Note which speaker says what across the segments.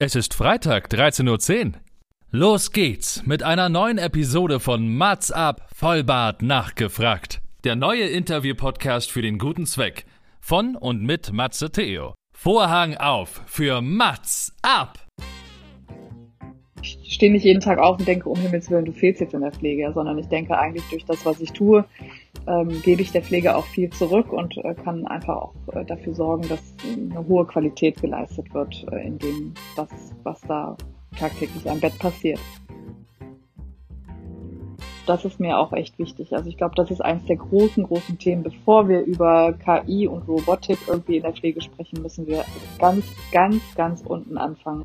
Speaker 1: Es ist Freitag, 13.10 Uhr. Los geht's mit einer neuen Episode von Mats ab, Vollbart nachgefragt. Der neue Interview-Podcast für den guten Zweck. Von und mit Matze Theo. Vorhang auf für Mats ab!
Speaker 2: Ich stehe nicht jeden Tag auf und denke, um Himmels Willen, du fehlst jetzt in der Pflege, sondern ich denke eigentlich durch das, was ich tue, ähm, gebe ich der Pflege auch viel zurück und äh, kann einfach auch äh, dafür sorgen, dass eine hohe Qualität geleistet wird äh, in dem, was, was da tagtäglich am Bett passiert. Das ist mir auch echt wichtig. Also ich glaube, das ist eines der großen, großen Themen. Bevor wir über KI und Robotik irgendwie in der Pflege sprechen, müssen wir ganz, ganz, ganz unten anfangen.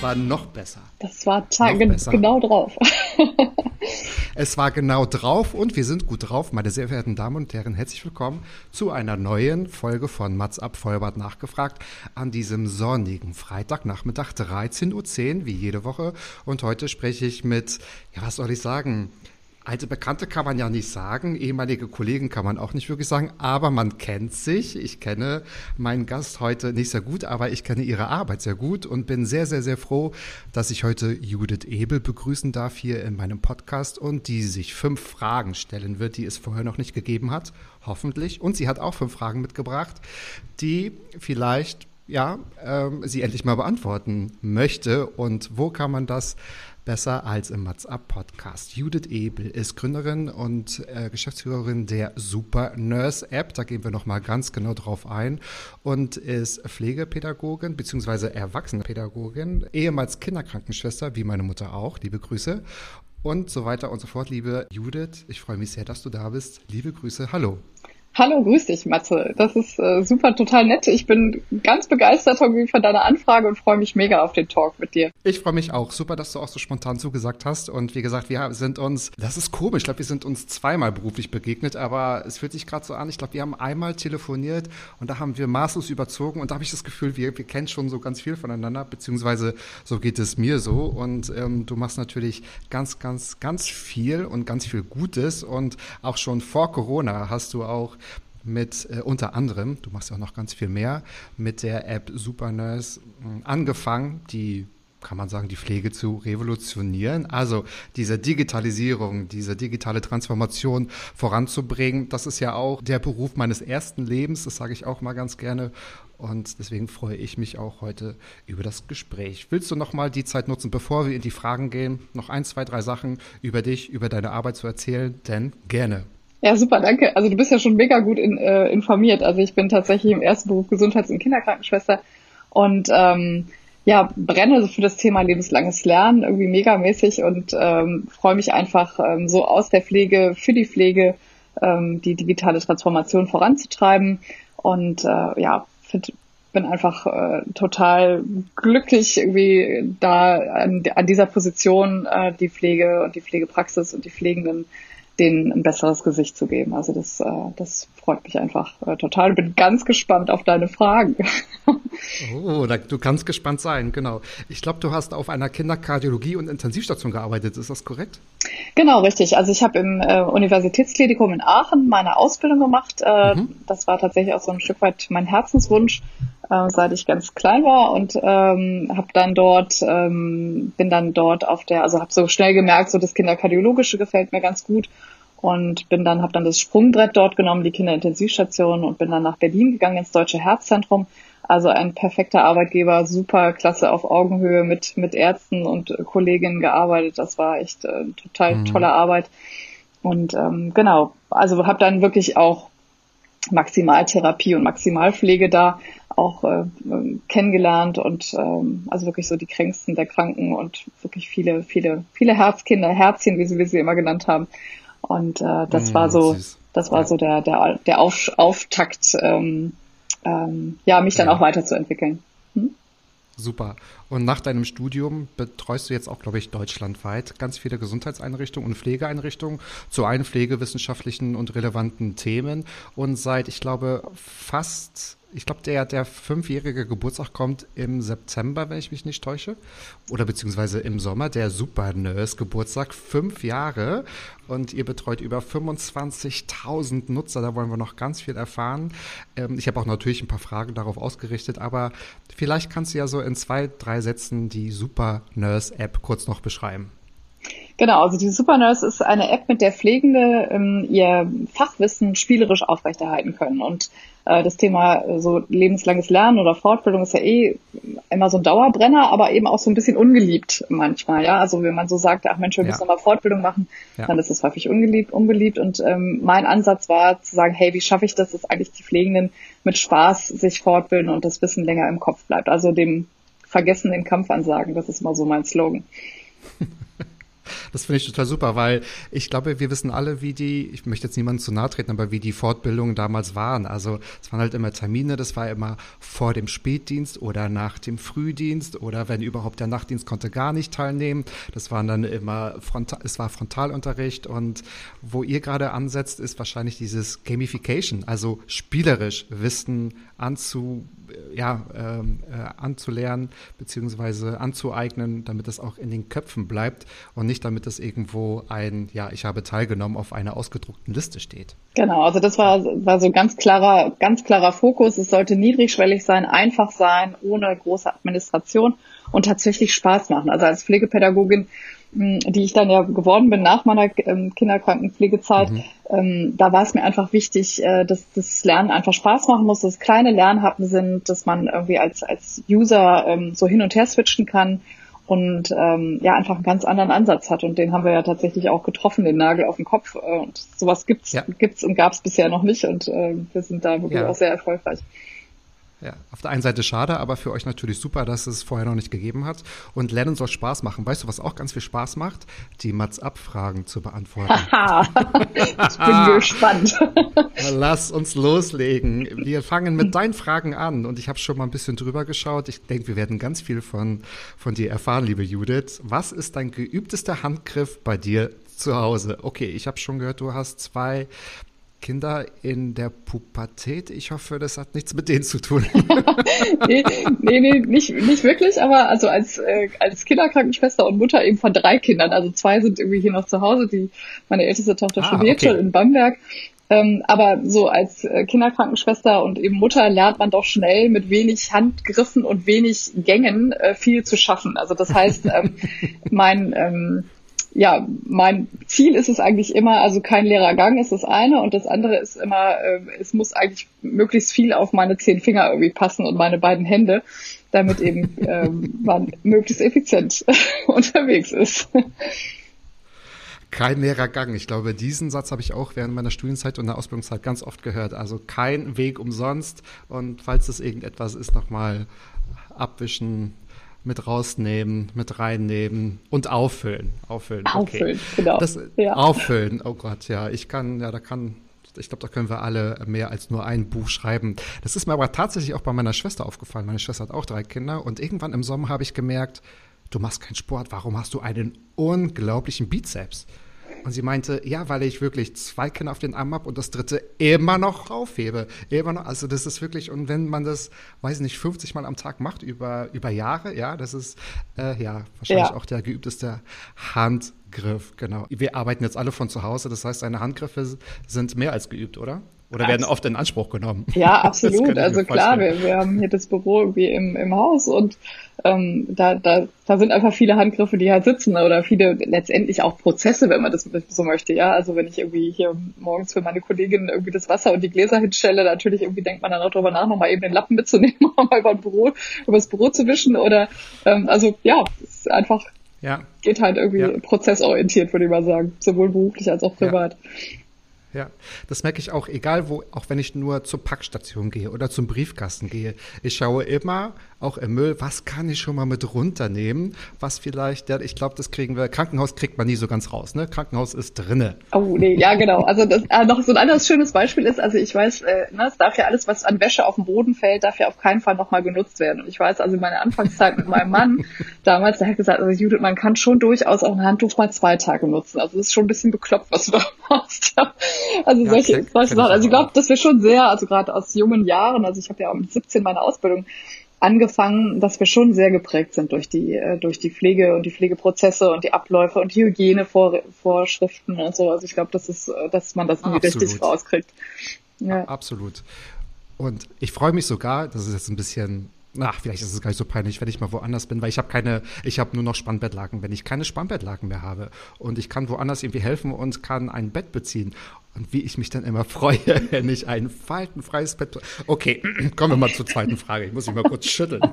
Speaker 3: Es war noch besser.
Speaker 2: Das war
Speaker 3: besser.
Speaker 2: genau drauf.
Speaker 3: Es war genau drauf und wir sind gut drauf. Meine sehr verehrten Damen und Herren, herzlich willkommen zu einer neuen Folge von Mats ab, Vollbart nachgefragt an diesem sonnigen Freitagnachmittag 13.10 Uhr, wie jede Woche. Und heute spreche ich mit, ja, was soll ich sagen? Alte Bekannte kann man ja nicht sagen, ehemalige Kollegen kann man auch nicht wirklich sagen, aber man kennt sich. Ich kenne meinen Gast heute nicht sehr gut, aber ich kenne ihre Arbeit sehr gut und bin sehr, sehr, sehr froh, dass ich heute Judith Ebel begrüßen darf hier in meinem Podcast und die sich fünf Fragen stellen wird, die es vorher noch nicht gegeben hat, hoffentlich. Und sie hat auch fünf Fragen mitgebracht, die vielleicht ja, ähm, sie endlich mal beantworten möchte. Und wo kann man das besser als im Mats Up Podcast? Judith Ebel ist Gründerin und äh, Geschäftsführerin der Super Nurse App. Da gehen wir nochmal ganz genau drauf ein. Und ist Pflegepädagogin bzw. Erwachsenenpädagogin, ehemals Kinderkrankenschwester, wie meine Mutter auch. Liebe Grüße. Und so weiter und so fort. Liebe Judith, ich freue mich sehr, dass du da bist. Liebe Grüße. Hallo.
Speaker 2: Hallo, grüß dich, Matze. Das ist äh, super, total nett. Ich bin ganz begeistert von deiner Anfrage und freue mich mega auf den Talk mit dir.
Speaker 3: Ich freue mich auch. Super, dass du auch so spontan zugesagt hast. Und wie gesagt, wir sind uns, das ist komisch, ich glaube, wir sind uns zweimal beruflich begegnet, aber es fühlt sich gerade so an. Ich glaube, wir haben einmal telefoniert und da haben wir maßlos überzogen und da habe ich das Gefühl, wir, wir kennen schon so ganz viel voneinander, beziehungsweise so geht es mir so. Und ähm, du machst natürlich ganz, ganz, ganz viel und ganz viel Gutes. Und auch schon vor Corona hast du auch mit äh, unter anderem, du machst ja auch noch ganz viel mehr, mit der App Supernurse mh, angefangen, die kann man sagen, die Pflege zu revolutionieren. Also diese Digitalisierung, diese digitale Transformation voranzubringen, das ist ja auch der Beruf meines ersten Lebens, das sage ich auch mal ganz gerne. Und deswegen freue ich mich auch heute über das Gespräch. Willst du noch mal die Zeit nutzen, bevor wir in die Fragen gehen, noch ein, zwei, drei Sachen über dich, über deine Arbeit zu erzählen? Denn gerne.
Speaker 2: Ja, super, danke. Also du bist ja schon mega gut in, äh, informiert. Also ich bin tatsächlich im ersten Beruf Gesundheits- und Kinderkrankenschwester und ähm, ja, brenne für das Thema lebenslanges Lernen irgendwie megamäßig und ähm, freue mich einfach ähm, so aus der Pflege für die Pflege ähm, die digitale Transformation voranzutreiben und äh, ja, find, bin einfach äh, total glücklich irgendwie da an, an dieser Position äh, die Pflege und die Pflegepraxis und die Pflegenden denen ein besseres Gesicht zu geben. Also das, äh, das freut mich einfach äh, total. Bin ganz gespannt auf deine Fragen.
Speaker 3: Oh, da, du kannst gespannt sein, genau. Ich glaube, du hast auf einer Kinderkardiologie- und Intensivstation gearbeitet, ist das korrekt?
Speaker 2: Genau, richtig. Also ich habe im äh, Universitätsklinikum in Aachen meine Ausbildung gemacht. Äh,
Speaker 3: Mhm.
Speaker 2: Das war tatsächlich auch so ein Stück weit mein Herzenswunsch, äh, seit ich ganz klein war und ähm, habe dann dort, ähm, bin dann dort auf der, also habe so schnell gemerkt, so das Kinderkardiologische gefällt mir ganz gut und bin dann, habe dann das Sprungbrett dort genommen, die Kinderintensivstation und bin dann nach Berlin gegangen ins Deutsche Herzzentrum. Also ein perfekter Arbeitgeber, super klasse auf Augenhöhe mit, mit Ärzten und Kolleginnen gearbeitet. Das war echt äh, total tolle Arbeit. Und ähm, genau, also habe dann wirklich auch Maximaltherapie und Maximalpflege da auch äh, kennengelernt und ähm, also wirklich so die kränksten der Kranken und wirklich viele, viele, viele Herzkinder, Herzchen, wie sie, wie sie immer genannt haben. Und äh, das
Speaker 3: Mm,
Speaker 2: war so,
Speaker 3: süß.
Speaker 2: das war
Speaker 3: Ja.
Speaker 2: so der, der, der Auf, Auftakt ähm, ähm, ja, mich dann
Speaker 3: Ja.
Speaker 2: auch weiterzuentwickeln.
Speaker 3: Super. Und nach deinem Studium betreust du jetzt auch, glaube ich, deutschlandweit ganz viele Gesundheitseinrichtungen und Pflegeeinrichtungen zu allen pflegewissenschaftlichen und relevanten Themen. Und seit, ich glaube, fast, ich glaube, der, der fünfjährige Geburtstag kommt im September, wenn ich mich nicht täusche. Oder beziehungsweise im Sommer, der Super Nurse Geburtstag, fünf Jahre. Und ihr betreut über 25.000 Nutzer. Da wollen wir noch ganz viel erfahren. Ähm, ich habe auch natürlich ein paar Fragen darauf ausgerichtet, aber vielleicht kannst du ja so in zwei, drei Sätzen die Super Nurse App kurz noch beschreiben.
Speaker 2: Genau, also die Supernurse ist eine App, mit der Pflegende ähm, ihr Fachwissen spielerisch aufrechterhalten können. Und äh, das Thema äh, so lebenslanges Lernen oder Fortbildung ist ja eh immer so ein Dauerbrenner, aber eben auch so ein bisschen ungeliebt manchmal. Ja, also wenn man so sagt, ach Mensch, wir
Speaker 3: Ja.
Speaker 2: müssen nochmal Fortbildung machen,
Speaker 3: Ja.
Speaker 2: dann ist es häufig ungeliebt, unbeliebt. Und ähm, mein Ansatz war zu sagen, hey, wie schaffe ich das, dass eigentlich die Pflegenden mit Spaß sich fortbilden und das Wissen länger im Kopf bleibt. Also dem Vergessen den Kampf ansagen, das ist mal so mein Slogan.
Speaker 3: Das finde ich total super, weil ich glaube, wir wissen alle, wie die, ich möchte jetzt niemandem zu nahe treten, aber wie die Fortbildungen damals waren. Also es waren halt immer Termine, das war immer vor dem Spätdienst oder nach dem Frühdienst oder wenn überhaupt der Nachtdienst konnte gar nicht teilnehmen. Das waren dann immer Frontal, es war Frontalunterricht und wo ihr gerade ansetzt, ist wahrscheinlich dieses Gamification, also spielerisch Wissen anzu, ja, ähm, äh, anzulernen beziehungsweise anzueignen, damit es auch in den Köpfen bleibt und nicht damit es irgendwo ein, ja, ich habe teilgenommen auf einer ausgedruckten Liste steht.
Speaker 2: Genau, also das war, war so ganz klarer, ganz klarer Fokus. Es sollte niedrigschwellig sein, einfach sein, ohne große Administration und tatsächlich Spaß machen. Also als Pflegepädagogin, die ich dann ja geworden bin nach meiner ähm, Kinderkrankenpflegezeit, ähm, da war es mir einfach wichtig, äh, dass das Lernen einfach Spaß machen muss, dass kleine Lernhappen sind, dass man irgendwie als, als User ähm, so hin und her switchen kann und ähm, ja einfach einen ganz anderen Ansatz hat und den haben wir ja tatsächlich auch getroffen, den Nagel auf den Kopf äh, und sowas gibt's
Speaker 3: Ja.
Speaker 2: gibt's und gab's bisher noch nicht und äh, wir sind da wirklich
Speaker 3: Ja.
Speaker 2: auch sehr erfolgreich.
Speaker 3: Ja, auf der einen Seite schade, aber für euch natürlich super, dass es vorher noch nicht gegeben hat. Und Lernen soll Spaß machen. Weißt du, was auch ganz viel Spaß macht? Die Mats-Ab-Fragen zu beantworten.
Speaker 2: Ich bin gespannt.
Speaker 3: Lass uns loslegen. Wir fangen mit deinen Fragen an und ich habe schon mal ein bisschen drüber geschaut. Ich denke, wir werden ganz viel von, von dir erfahren, liebe Judith. Was ist dein geübtester Handgriff bei dir zu Hause? Okay, ich habe schon gehört, du hast zwei Kinder in der Pubertät. Ich hoffe, das hat nichts mit denen zu tun.
Speaker 2: nee, nee, nee nicht, nicht wirklich, aber also als, äh, als Kinderkrankenschwester und Mutter eben von drei Kindern. Also zwei sind irgendwie hier noch zu Hause, die meine älteste Tochter
Speaker 3: Ah,
Speaker 2: studiert
Speaker 3: okay.
Speaker 2: schon in Bamberg. Ähm, aber so als äh, Kinderkrankenschwester und eben Mutter lernt man doch schnell mit wenig Handgriffen und wenig Gängen äh, viel zu schaffen. Also das heißt, ähm, mein ähm, ja, mein Ziel ist es eigentlich immer, also kein leerer Gang ist das eine und das andere ist immer, äh, es muss eigentlich möglichst viel auf meine zehn Finger irgendwie passen und meine beiden Hände, damit eben ähm, man möglichst effizient unterwegs ist.
Speaker 3: Kein leerer Gang. Ich glaube, diesen Satz habe ich auch während meiner Studienzeit und der Ausbildungszeit ganz oft gehört. Also kein Weg umsonst. Und falls es irgendetwas ist, nochmal abwischen, mit rausnehmen, mit reinnehmen und auffüllen. Auffüllen. Okay.
Speaker 2: Auffüllen, genau.
Speaker 3: Das,
Speaker 2: Ja.
Speaker 3: Auffüllen. Oh Gott, ja. Ich kann, ja, da kann, ich glaube, da können wir alle mehr als nur ein Buch schreiben. Das ist mir aber tatsächlich auch bei meiner Schwester aufgefallen. Meine Schwester hat auch drei Kinder und irgendwann im Sommer habe ich gemerkt, du machst keinen Sport, warum hast du einen unglaublichen Bizeps? Und sie meinte, ja, weil ich wirklich zwei Kinder auf den Arm habe und das dritte immer noch aufhebe. Immer noch, also das ist wirklich, und wenn man das, weiß ich nicht, 50 Mal am Tag macht über, über Jahre, ja, das ist äh, ja wahrscheinlich
Speaker 2: Ja.
Speaker 3: auch der geübteste Handgriff, genau. Wir arbeiten jetzt alle von zu Hause, das heißt, deine Handgriffe sind mehr als geübt, oder? Oder werden oft in Anspruch genommen?
Speaker 2: Ja, absolut. Also klar, wir, wir haben hier das Büro irgendwie im, im Haus und ähm, da, da, da sind einfach viele Handgriffe, die halt sitzen oder viele letztendlich auch Prozesse, wenn man das so möchte. Ja, also wenn ich irgendwie hier morgens für meine Kollegin irgendwie das Wasser und die Gläser hinstelle, natürlich irgendwie denkt man dann auch darüber nach, nochmal eben den Lappen mitzunehmen, um mal über, ein Büro, über das Büro zu wischen oder ähm, also ja, es ist einfach
Speaker 3: Ja,
Speaker 2: geht halt irgendwie
Speaker 3: Ja.
Speaker 2: prozessorientiert, würde ich mal sagen, sowohl beruflich als auch privat.
Speaker 3: Ja, das merke ich auch, egal wo, auch wenn ich nur zur Packstation gehe oder zum Briefkasten gehe. Ich schaue immer, auch im Müll, was kann ich schon mal mit runternehmen, was vielleicht, ja, ich glaube, das kriegen wir, Krankenhaus kriegt man nie so ganz raus, ne? Krankenhaus ist drinne.
Speaker 2: Oh, nee, ja, genau. Also das, äh, noch so ein anderes schönes Beispiel ist, also ich weiß, äh, ne, es darf ja alles, was an Wäsche auf den Boden fällt, darf ja auf keinen Fall nochmal genutzt werden. Und ich weiß, also meine Anfangszeit mit meinem Mann damals, der hat gesagt, also Judith, man kann schon durchaus auch ein Handtuch mal zwei Tage nutzen. Also es ist schon ein bisschen bekloppt, was du da machst. Also ja, solche, solche Sachen. Also ich glaube, dass wir schon sehr, also gerade aus jungen Jahren, also ich habe ja auch mit 17 meine Ausbildung angefangen, dass wir schon sehr geprägt sind durch die äh, durch die Pflege und die Pflegeprozesse und die Abläufe und die Hygienevorschriften und so. Also ich glaube, das ist, äh, dass man das nie richtig rauskriegt.
Speaker 3: Ja. Absolut. Und ich freue mich sogar, das ist jetzt ein bisschen Ach, vielleicht ist es gar nicht so peinlich, wenn ich mal woanders bin, weil ich habe keine, ich habe nur noch Spannbettlaken, wenn ich keine Spannbettlaken mehr habe und ich kann woanders irgendwie helfen und kann ein Bett beziehen. Und wie ich mich dann immer freue, wenn ich ein faltenfreies Bett. Okay, kommen wir mal zur zweiten Frage. Ich muss mich mal kurz schütteln.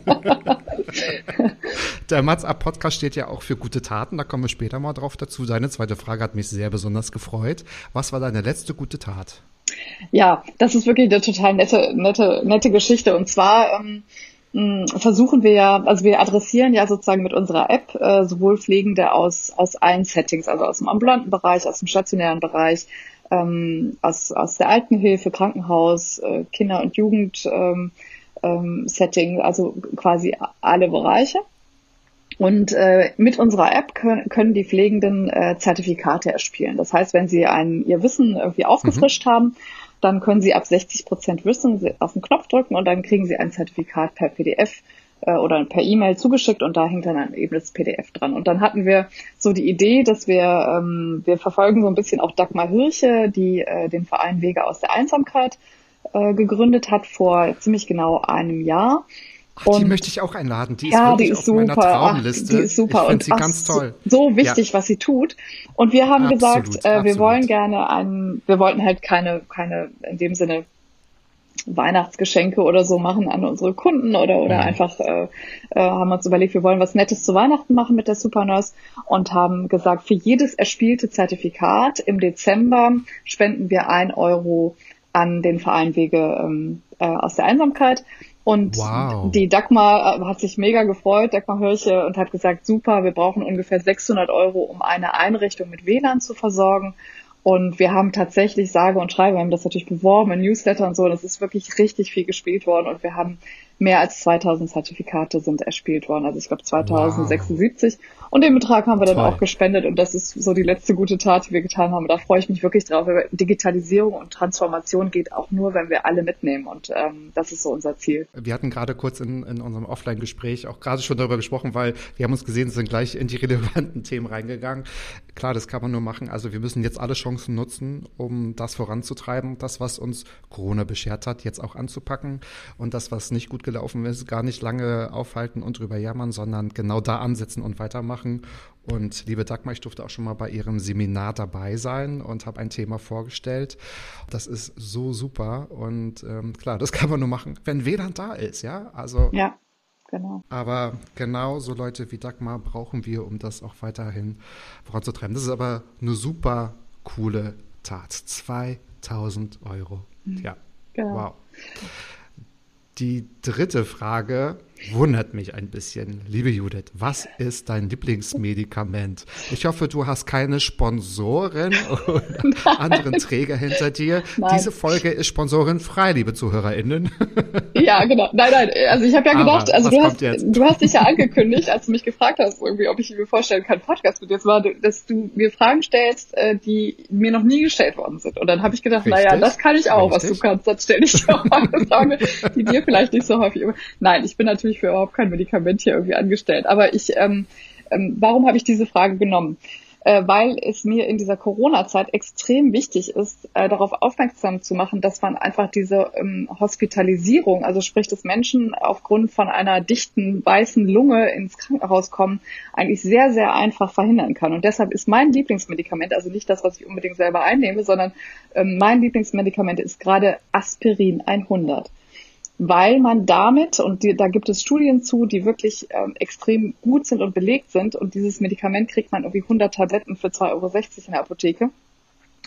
Speaker 3: Der Mats Up Podcast steht ja auch für gute Taten. Da kommen wir später mal drauf dazu. Deine zweite Frage hat mich sehr besonders gefreut. Was war deine letzte gute Tat?
Speaker 2: Ja, das ist wirklich eine total nette, nette, nette Geschichte. Und zwar ähm, hm, versuchen wir ja, also wir adressieren ja sozusagen mit unserer App äh, sowohl Pflegende aus, aus allen Settings, also aus dem ambulanten Bereich, aus dem stationären Bereich, ähm, aus, aus der Altenhilfe, Krankenhaus, äh, Kinder- und Jugend-Setting, ähm, ähm, also quasi alle Bereiche. Und äh, mit unserer App können, können die Pflegenden äh, Zertifikate erspielen. Das heißt, wenn sie ein, ihr Wissen irgendwie aufgefrischt mhm. haben, dann können Sie ab 60 Prozent Wissen auf den Knopf drücken und dann kriegen Sie ein Zertifikat per PDF äh, oder per E-Mail zugeschickt und da hängt dann eben das PDF dran. Und dann hatten wir so die Idee, dass wir, ähm, wir verfolgen so ein bisschen auch Dagmar Hirche, die äh, den Verein Wege aus der Einsamkeit äh, gegründet hat vor ziemlich genau einem Jahr.
Speaker 3: Ach, die möchte ich auch einladen. Die ist ja, wirklich die ist auf super. meiner Traumliste.
Speaker 2: Ach, die ist super. Ich
Speaker 3: finde sie ganz toll.
Speaker 2: So wichtig, ja. was sie tut. Und wir haben absolut, gesagt, äh, wir wollen gerne einen, wir wollten halt keine, keine, in dem Sinne, Weihnachtsgeschenke oder so machen an unsere Kunden oder, oder ja. einfach äh, äh, haben uns überlegt, wir wollen was Nettes zu Weihnachten machen mit der Supernurse und haben gesagt, für jedes erspielte Zertifikat im Dezember spenden wir ein Euro an den Verein Wege ähm, äh, aus der Einsamkeit. Und wow. die Dagmar äh, hat sich mega gefreut, Dagmar Hirche, und hat gesagt, super, wir brauchen ungefähr 600 Euro, um eine Einrichtung mit WLAN zu versorgen. Und wir haben tatsächlich sage und schreibe, wir haben das natürlich beworben in Newsletter und so, das ist wirklich richtig viel gespielt worden und wir haben mehr als 2000 Zertifikate sind erspielt worden. Also ich glaube 2076. Wow. Und den Betrag haben wir dann Toll. auch gespendet und das ist so die letzte gute Tat, die wir getan haben. Da freue ich mich wirklich drauf. Digitalisierung und Transformation geht auch nur, wenn wir alle mitnehmen und ähm, das ist so unser Ziel.
Speaker 3: Wir hatten gerade kurz in, in unserem Offline-Gespräch auch gerade schon darüber gesprochen, weil wir haben uns gesehen, sind gleich in die relevanten Themen reingegangen. Klar, das kann man nur machen. Also wir müssen jetzt alle Chancen nutzen, um das voranzutreiben, das, was uns Corona beschert hat, jetzt auch anzupacken und das, was nicht gut gelaufen ist, gar nicht lange aufhalten und drüber jammern, sondern genau da ansetzen und weitermachen. Und liebe Dagmar, ich durfte auch schon mal bei Ihrem Seminar dabei sein und habe ein Thema vorgestellt. Das ist so super und ähm, klar, das kann man nur machen, wenn WLAN da ist, ja. Also
Speaker 2: ja. Genau.
Speaker 3: Aber genau so Leute wie Dagmar brauchen wir, um das auch weiterhin voranzutreiben. Das ist aber eine super coole Tat. 2000 Euro. Mhm. Ja. Genau. Wow. Die dritte Frage wundert mich ein bisschen. Liebe Judith, was ist dein Lieblingsmedikament? Ich hoffe, du hast keine Sponsoren oder anderen Träger hinter dir. Nein. Diese Folge ist sponsorenfrei, liebe ZuhörerInnen.
Speaker 2: Ja, genau. Nein, nein, also ich habe ja gedacht, also du hast, du hast dich ja angekündigt, als du mich gefragt hast, irgendwie, ob ich mir vorstellen kann, Podcast mit dir zu machen, dass du mir Fragen stellst, äh, die mir noch nie gestellt worden sind. Und dann habe ich gedacht, Richtig? naja, das kann ich auch, Richtig? was du kannst. Dann stelle ich auch eine Frage, die dir vielleicht nicht so häufig. Nein, ich bin natürlich natürlich für überhaupt kein Medikament hier irgendwie angestellt. Aber ich, ähm, ähm, warum habe ich diese Frage genommen? Äh, weil es mir in dieser Corona-Zeit extrem wichtig ist, äh, darauf aufmerksam zu machen, dass man einfach diese ähm, Hospitalisierung, also sprich, dass Menschen aufgrund von einer dichten weißen Lunge ins Krankenhaus kommen, eigentlich sehr, sehr einfach verhindern kann. Und deshalb ist mein Lieblingsmedikament, also nicht das, was ich unbedingt selber einnehme, sondern ähm, mein Lieblingsmedikament ist gerade Aspirin 100 weil man damit, und die, da gibt es Studien zu, die wirklich ähm, extrem gut sind und belegt sind, und dieses Medikament kriegt man irgendwie 100 Tabletten für 2,60 Euro in der Apotheke.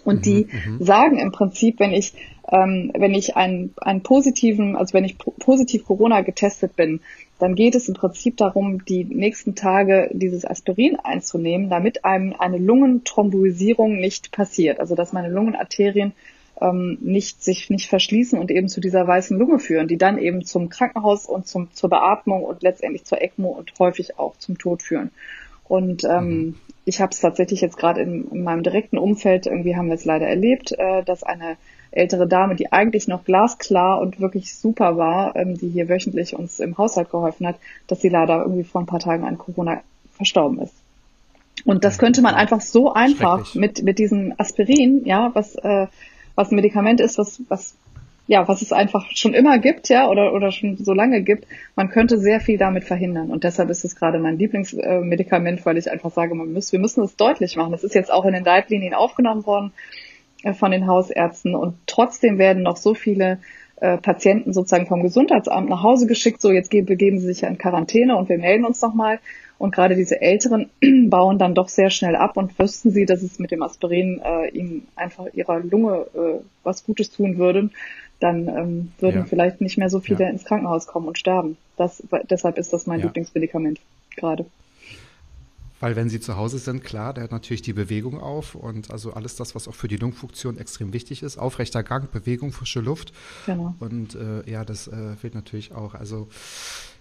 Speaker 2: Und die mhm. sagen im Prinzip, wenn ich, ähm, wenn ich einen, einen positiven, also wenn ich positiv Corona getestet bin, dann geht es im Prinzip darum, die nächsten Tage dieses Aspirin einzunehmen, damit einem eine Lungenthromboisierung nicht passiert. Also dass meine Lungenarterien ähm, nicht sich nicht verschließen und eben zu dieser weißen Lunge führen, die dann eben zum Krankenhaus und zum, zur Beatmung und letztendlich zur ECMO und häufig auch zum Tod führen. Und ähm, mhm. ich habe es tatsächlich jetzt gerade in, in, meinem direkten Umfeld, irgendwie haben wir es leider erlebt, äh, dass eine ältere Dame, die eigentlich noch glasklar und wirklich super war, ähm, die hier wöchentlich uns im Haushalt geholfen hat, dass sie leider irgendwie vor ein paar Tagen an Corona verstorben ist. Und das könnte man einfach so einfach mit, mit diesem Aspirin, ja, was, äh, was ein Medikament ist, was, was ja, was es einfach schon immer gibt, ja, oder, oder schon so lange gibt, man könnte sehr viel damit verhindern. Und deshalb ist es gerade mein Lieblingsmedikament, weil ich einfach sage, man muss, wir müssen es deutlich machen. Das ist jetzt auch in den Leitlinien aufgenommen worden äh, von den Hausärzten und trotzdem werden noch so viele äh, Patienten sozusagen vom Gesundheitsamt nach Hause geschickt, so jetzt begeben sie sich ja in Quarantäne und wir melden uns nochmal. Und gerade diese Älteren bauen dann doch sehr schnell ab und wüssten sie, dass es mit dem Aspirin äh, ihnen einfach ihrer Lunge äh, was Gutes tun würde, dann ähm, würden ja. vielleicht nicht mehr so viele ja. ins Krankenhaus kommen und sterben. Das, deshalb ist das mein ja. Lieblingsmedikament gerade.
Speaker 3: Weil wenn sie zu Hause sind, klar, der hat natürlich die Bewegung auf und also alles das, was auch für die Lungenfunktion extrem wichtig ist. Aufrechter Gang, Bewegung, frische Luft. Genau. Und äh, ja, das äh, fehlt natürlich auch. Also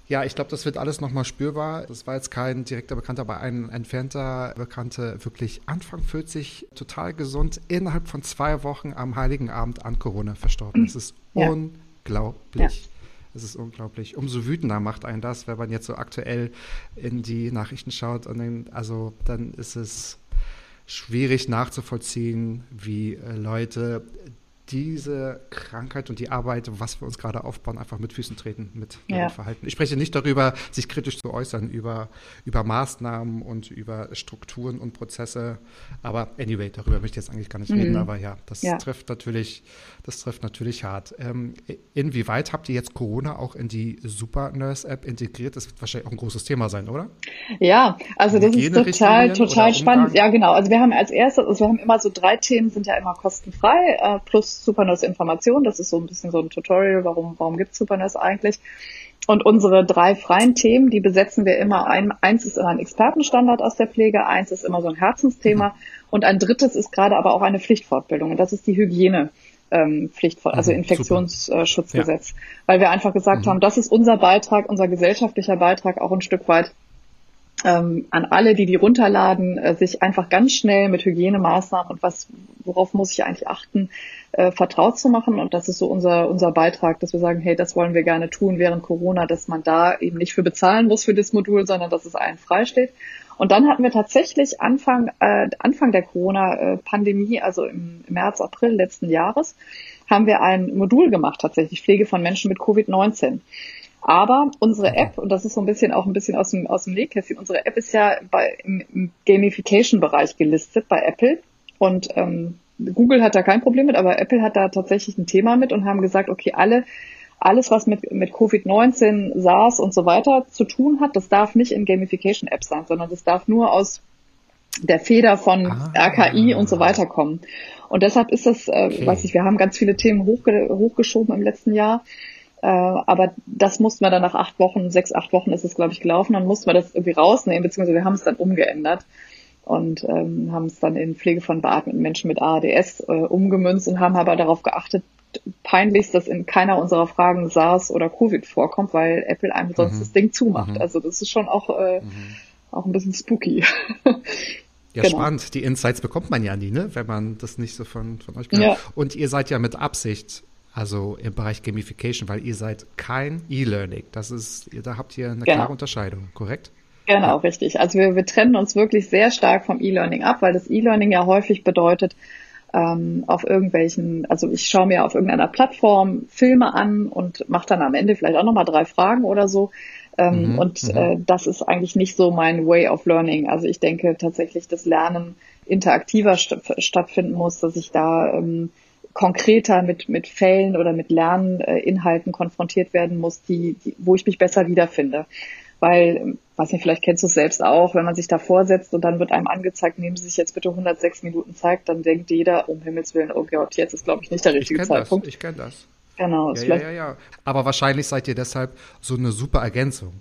Speaker 3: ja, ich glaube, das wird alles nochmal spürbar. Das war jetzt kein direkter Bekannter, aber ein entfernter Bekannter, wirklich Anfang 40, total gesund, innerhalb von zwei Wochen am Heiligen Abend an Corona verstorben. Das ist ja. unglaublich. Ja. Es ist unglaublich. Umso wütender macht einen das, wenn man jetzt so aktuell in die Nachrichten schaut. Und dann, also dann ist es schwierig nachzuvollziehen, wie äh, Leute diese Krankheit und die Arbeit, was wir uns gerade aufbauen, einfach mit Füßen treten, mit ja. Verhalten. Ich spreche nicht darüber, sich kritisch zu äußern, über, über Maßnahmen und über Strukturen und Prozesse. Aber anyway, darüber möchte ich jetzt eigentlich gar nicht mhm. reden. Aber ja, das ja. trifft natürlich, das trifft natürlich hart. Ähm, inwieweit habt ihr jetzt Corona auch in die Super Nurse App integriert? Das wird wahrscheinlich auch ein großes Thema sein, oder?
Speaker 2: Ja, also das ist total, total spannend. Ja, genau. Also wir haben als erstes, also wir haben immer so drei Themen, sind ja immer kostenfrei, äh, plus Supernurse Information. Das ist so ein bisschen so ein Tutorial, warum, warum gibt es Supernurse eigentlich. Und unsere drei freien Themen, die besetzen wir immer ein. Eins ist immer ein Expertenstandard aus der Pflege, eins ist immer so ein Herzensthema und ein drittes ist gerade aber auch eine Pflichtfortbildung. Und das ist die Hygiene. Ähm, Pflicht, also mhm, Infektionsschutzgesetz, ja. weil wir einfach gesagt mhm. haben, das ist unser Beitrag, unser gesellschaftlicher Beitrag auch ein Stück weit ähm, an alle, die die runterladen, äh, sich einfach ganz schnell mit Hygienemaßnahmen und was, worauf muss ich eigentlich achten, äh, vertraut zu machen. Und das ist so unser, unser Beitrag, dass wir sagen, hey, das wollen wir gerne tun während Corona, dass man da eben nicht für bezahlen muss für das Modul, sondern dass es allen frei steht. Und dann hatten wir tatsächlich Anfang, äh, Anfang der Corona-Pandemie, also im März, April letzten Jahres, haben wir ein Modul gemacht, tatsächlich Pflege von Menschen mit Covid-19. Aber unsere App, und das ist so ein bisschen auch ein bisschen aus dem, aus dem Nähkästchen, unsere App ist ja bei, im, im Gamification-Bereich gelistet bei Apple. Und ähm, Google hat da kein Problem mit, aber Apple hat da tatsächlich ein Thema mit und haben gesagt, okay, alle, alles, was mit, mit Covid-19, SARS und so weiter zu tun hat, das darf nicht in Gamification-Apps sein, sondern das darf nur aus der Feder von ah. RKI und so weiter kommen. Und deshalb ist das, äh, okay. weiß ich, wir haben ganz viele Themen hochge hochgeschoben im letzten Jahr. Äh, aber das mussten wir dann nach acht Wochen, sechs, acht Wochen ist es, glaube ich, gelaufen, dann mussten wir das irgendwie rausnehmen, beziehungsweise wir haben es dann umgeändert und ähm, haben es dann in Pflege von beatmeten Menschen mit ARDS äh, umgemünzt und haben aber darauf geachtet, peinlichst, dass in keiner unserer Fragen SARS oder Covid vorkommt, weil Apple einem sonst mhm. das Ding zumacht. Mhm. Also das ist schon auch, äh, mhm. auch ein bisschen spooky.
Speaker 3: Ja, genau. spannend. Die Insights bekommt man ja nie, ne? wenn man das nicht so von, von euch gehört. Ja. Und ihr seid ja mit Absicht also im Bereich Gamification, weil ihr seid kein E-Learning. Das ist, da habt ihr eine genau. klare Unterscheidung, korrekt?
Speaker 2: Genau, richtig. Also wir, wir trennen uns wirklich sehr stark vom E-Learning ab, weil das E-Learning ja häufig bedeutet, ähm, auf irgendwelchen, also ich schaue mir auf irgendeiner Plattform Filme an und mache dann am Ende vielleicht auch nochmal drei Fragen oder so. Ähm, mhm, und mhm. äh, das ist eigentlich nicht so mein Way of Learning. Also ich denke tatsächlich, dass Lernen interaktiver st stattfinden muss, dass ich da ähm, konkreter mit, mit Fällen oder mit Lerninhalten konfrontiert werden muss, die, die, wo ich mich besser wiederfinde. Weil weiß nicht, vielleicht kennst du es selbst auch, wenn man sich da vorsetzt und dann wird einem angezeigt, nehmen Sie sich jetzt bitte 106 Minuten Zeit, dann denkt jeder, um Himmels Willen, oh Gott, jetzt ist, glaube ich, nicht der richtige
Speaker 3: ich
Speaker 2: Zeitpunkt.
Speaker 3: Das, ich kenne das.
Speaker 2: Genau.
Speaker 3: Ja, ja, ja, ja. Aber wahrscheinlich seid ihr deshalb so eine super Ergänzung.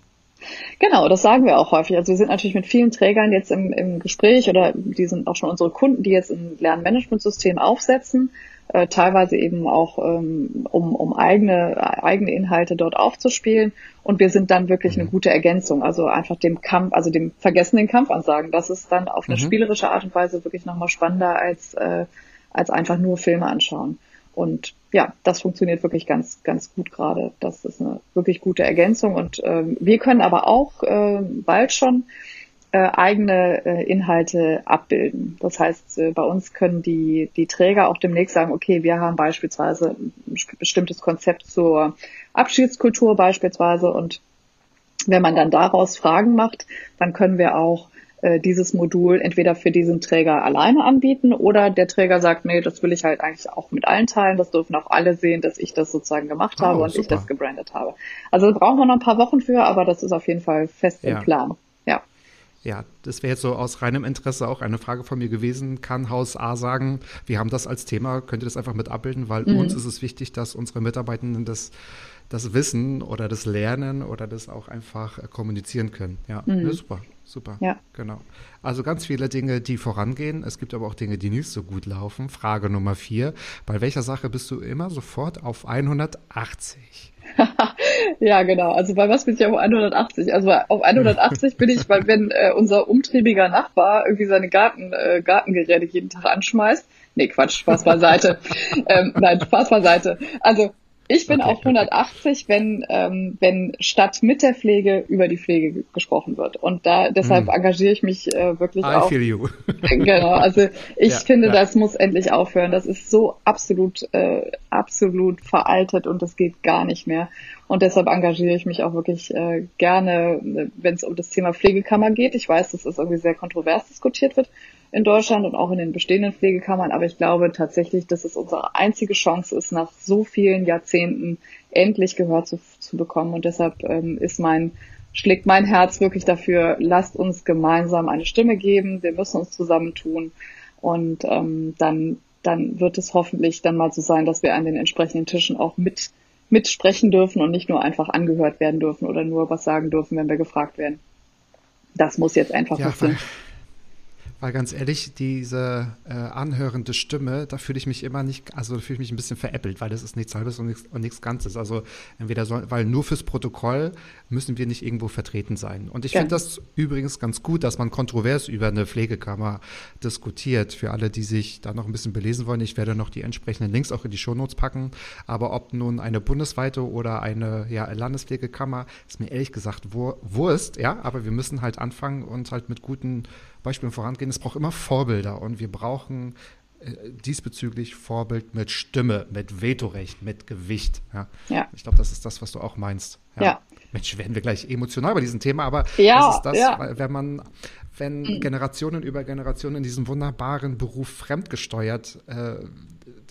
Speaker 2: Genau, das sagen wir auch häufig. Also wir sind natürlich mit vielen Trägern jetzt im, im Gespräch oder die sind auch schon unsere Kunden, die jetzt ein Lernmanagementsystem aufsetzen, äh, teilweise eben auch ähm, um, um eigene, eigene Inhalte dort aufzuspielen. Und wir sind dann wirklich eine mhm. gute Ergänzung. Also einfach dem Kampf, also dem vergessenen Kampfansagen. Das ist dann auf eine mhm. spielerische Art und Weise wirklich nochmal spannender als, äh, als einfach nur Filme anschauen. Und ja, das funktioniert wirklich ganz, ganz gut gerade. Das ist eine wirklich gute Ergänzung. Und ähm, wir können aber auch äh, bald schon äh, eigene äh, Inhalte abbilden. Das heißt, äh, bei uns können die, die Träger auch demnächst sagen, okay, wir haben beispielsweise ein bestimmtes Konzept zur Abschiedskultur beispielsweise und wenn man dann daraus Fragen macht, dann können wir auch äh, dieses Modul entweder für diesen Träger alleine anbieten oder der Träger sagt, nee, das will ich halt eigentlich auch mit allen teilen. Das dürfen auch alle sehen, dass ich das sozusagen gemacht habe oh, und super. ich das gebrandet habe. Also da brauchen wir noch ein paar Wochen für, aber das ist auf jeden Fall fest ja. im Plan. Ja.
Speaker 3: Das wäre jetzt so aus reinem Interesse auch eine Frage von mir gewesen. Kann Haus A sagen, wir haben das als Thema, könnt ihr das einfach mit abbilden? Weil mhm. uns ist es wichtig, dass unsere Mitarbeitenden das das Wissen oder das Lernen oder das auch einfach äh, kommunizieren können. Ja, mhm. ja super, super. Ja. Genau. Also ganz viele Dinge, die vorangehen. Es gibt aber auch Dinge, die nicht so gut laufen. Frage Nummer vier. Bei welcher Sache bist du immer sofort auf 180?
Speaker 2: ja, genau. Also bei was bin ich auf 180? Also auf 180 bin ich, weil wenn äh, unser umtriebiger Nachbar irgendwie seine Garten, äh, Gartengeräte jeden Tag anschmeißt. Nee, Quatsch, Spaß beiseite. ähm, nein, Spaß beiseite. Also ich bin okay, auf 180, wenn, ähm, wenn statt mit der Pflege über die Pflege gesprochen wird. Und da deshalb mm. engagiere ich mich äh, wirklich I auch. Feel you. genau, also ich ja, finde, ja. das muss endlich aufhören. Das ist so absolut, äh, absolut veraltet und das geht gar nicht mehr. Und deshalb engagiere ich mich auch wirklich äh, gerne, wenn es um das Thema Pflegekammer geht. Ich weiß, dass es irgendwie sehr kontrovers diskutiert wird in Deutschland und auch in den bestehenden Pflegekammern. Aber ich glaube tatsächlich, dass es unsere einzige Chance ist, nach so vielen Jahrzehnten endlich Gehör zu, zu bekommen. Und deshalb ähm, ist mein, schlägt mein Herz wirklich dafür, lasst uns gemeinsam eine Stimme geben. Wir müssen uns zusammentun. Und ähm, dann, dann wird es hoffentlich dann mal so sein, dass wir an den entsprechenden Tischen auch mit mitsprechen dürfen und nicht nur einfach angehört werden dürfen oder nur was sagen dürfen, wenn wir gefragt werden. Das muss jetzt einfach
Speaker 3: ja,
Speaker 2: passieren.
Speaker 3: Weil ganz ehrlich, diese äh, anhörende Stimme, da fühle ich mich immer nicht, also da fühle ich mich ein bisschen veräppelt, weil das ist nichts Halbes und nichts, und nichts Ganzes. Also entweder soll, weil nur fürs Protokoll müssen wir nicht irgendwo vertreten sein. Und ich ja. finde das übrigens ganz gut, dass man kontrovers über eine Pflegekammer diskutiert. Für alle, die sich da noch ein bisschen belesen wollen, ich werde noch die entsprechenden Links auch in die Shownotes packen. Aber ob nun eine bundesweite oder eine ja, Landespflegekammer, ist mir ehrlich gesagt Wurst, ja. Aber wir müssen halt anfangen und halt mit guten Beispielen vorangehen. Es braucht immer Vorbilder und wir brauchen äh, diesbezüglich Vorbild mit Stimme, mit Vetorecht, mit Gewicht. Ja. ja. Ich glaube, das ist das, was du auch meinst. Ja. ja. Mensch, werden wir gleich emotional bei diesem Thema, aber ja, das ist das, ja. wenn man, wenn mhm. Generationen über Generationen in diesem wunderbaren Beruf fremdgesteuert äh,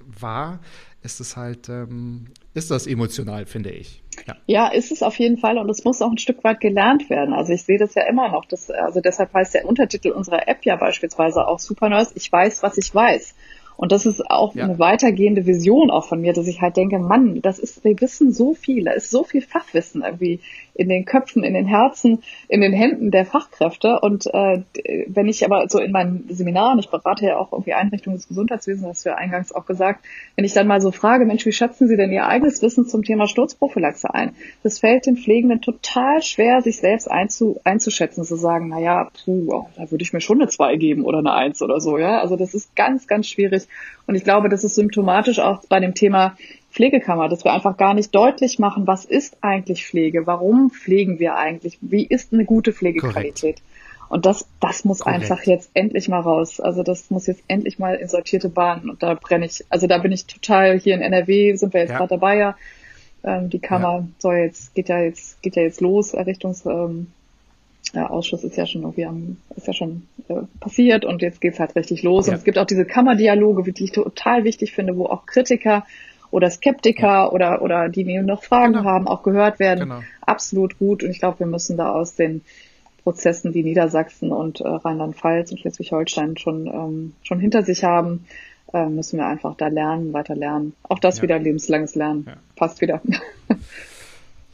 Speaker 3: war, ist es halt, ähm, ist das emotional, finde ich.
Speaker 2: Ja. ja, ist es auf jeden Fall und es muss auch ein Stück weit gelernt werden. Also ich sehe das ja immer noch. Das, also deshalb heißt der Untertitel unserer App ja beispielsweise auch Super Nurse, ich weiß, was ich weiß. Und das ist auch ja. eine weitergehende Vision auch von mir, dass ich halt denke, Mann, das ist, wir wissen so viel, da ist so viel Fachwissen irgendwie in den Köpfen, in den Herzen, in den Händen der Fachkräfte. Und äh, wenn ich aber so in meinen Seminaren, ich berate ja auch irgendwie Einrichtungen des Gesundheitswesens, hast du ja eingangs auch gesagt, wenn ich dann mal so frage, Mensch, wie schätzen Sie denn Ihr eigenes Wissen zum Thema Sturzprophylaxe ein? Das fällt den Pflegenden total schwer, sich selbst einzu, einzuschätzen, zu sagen, na ja, puh, da würde ich mir schon eine 2 geben oder eine 1 oder so, ja. Also das ist ganz, ganz schwierig. Und ich glaube, das ist symptomatisch auch bei dem Thema Pflegekammer, dass wir einfach gar nicht deutlich machen, was ist eigentlich Pflege, warum pflegen wir eigentlich, wie ist eine gute Pflegequalität. Korrekt. Und das, das muss Korrekt. einfach jetzt endlich mal raus. Also das muss jetzt endlich mal in sortierte Bahnen. Und da brenne ich, also da bin ich total hier in NRW, sind wir jetzt ja. gerade dabei ja. Ähm, die Kammer ja. soll jetzt, geht ja jetzt, geht ja jetzt los, Errichtungsausschuss ähm, ist ja schon irgendwie am, ist ja schon äh, passiert und jetzt geht's halt richtig los. Ja. Und es gibt auch diese Kammerdialoge, die ich total wichtig finde, wo auch Kritiker oder Skeptiker ja. oder, oder die noch Fragen genau. haben, auch gehört werden. Genau. Absolut gut. Und ich glaube, wir müssen da aus den Prozessen, die Niedersachsen und äh, Rheinland-Pfalz und Schleswig-Holstein schon, ähm, schon hinter sich haben, äh, müssen wir einfach da lernen, weiter lernen. Auch das
Speaker 3: Ja.
Speaker 2: wieder lebenslanges Lernen.
Speaker 3: Ja.
Speaker 2: Passt wieder.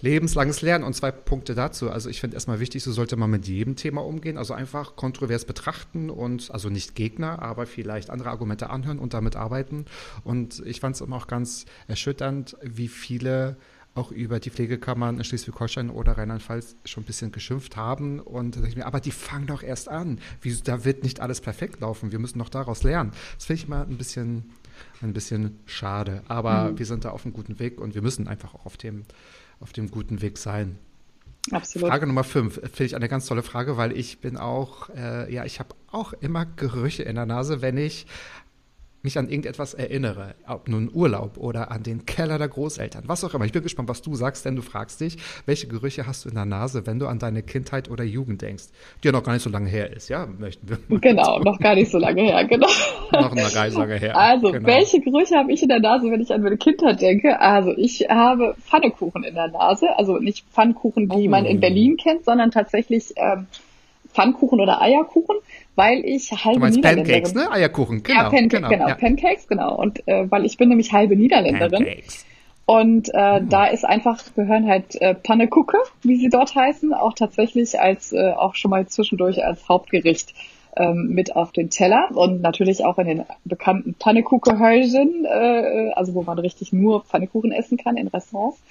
Speaker 3: Lebenslanges Lernen und zwei Punkte dazu. Also ich finde erstmal wichtig, so sollte man mit jedem Thema umgehen. Also einfach kontrovers betrachten und also nicht Gegner, aber vielleicht andere Argumente anhören und damit arbeiten. Und ich fand es immer auch ganz erschütternd, wie viele auch über die Pflegekammern in Schleswig-Holstein oder Rheinland-Pfalz schon ein bisschen geschimpft haben. Und da denke ich mir, aber die fangen doch erst an. Wie, da wird nicht alles perfekt laufen. Wir müssen noch daraus lernen. Das finde ich immer ein bisschen, ein bisschen schade. Aber wir sind da auf einem guten Weg und wir müssen einfach auch auf dem, auf dem guten Weg sein.
Speaker 2: Absolut.
Speaker 3: Frage Nummer fünf finde ich eine ganz tolle Frage, weil ich bin auch, äh, ja, ich habe auch immer Gerüche in der Nase, wenn ich mich an irgendetwas erinnere, ob nun Urlaub oder an den Keller der Großeltern, was auch immer. Ich bin gespannt, was du sagst, denn du fragst dich, welche Gerüche hast du in der Nase, wenn du an deine Kindheit oder Jugend denkst, die ja noch gar nicht so lange her ist, ja, möchten wir mal
Speaker 2: Genau, noch gar nicht so lange her, genau.
Speaker 3: noch eine Reise lange her.
Speaker 2: Also,
Speaker 3: genau.
Speaker 2: welche Gerüche habe ich in der Nase, wenn ich an meine Kindheit denke? Also, ich habe Pfannekuchen in der Nase. Also nicht Pfannkuchen, die
Speaker 3: Oh.
Speaker 2: man in Berlin kennt, sondern tatsächlich ähm, Pfannkuchen oder Eierkuchen, weil ich halbe
Speaker 3: Du meinst
Speaker 2: Niederländerin
Speaker 3: Pancakes, ne? Eierkuchen, genau.
Speaker 2: ja, Pancake, genau,
Speaker 3: genau, ja.
Speaker 2: Pancakes, genau. Und äh, weil ich bin nämlich halbe Niederländerin.
Speaker 3: Pancakes.
Speaker 2: Und äh,
Speaker 3: Hm.
Speaker 2: da ist einfach, gehören halt äh, Pannekuche, wie sie dort heißen, auch tatsächlich als äh, auch schon mal zwischendurch als Hauptgericht ähm, mit auf den Teller und natürlich auch in den bekannten Pannekuchenhäuschen, äh, also wo man richtig nur Pfannekuchen essen kann in Restaurants.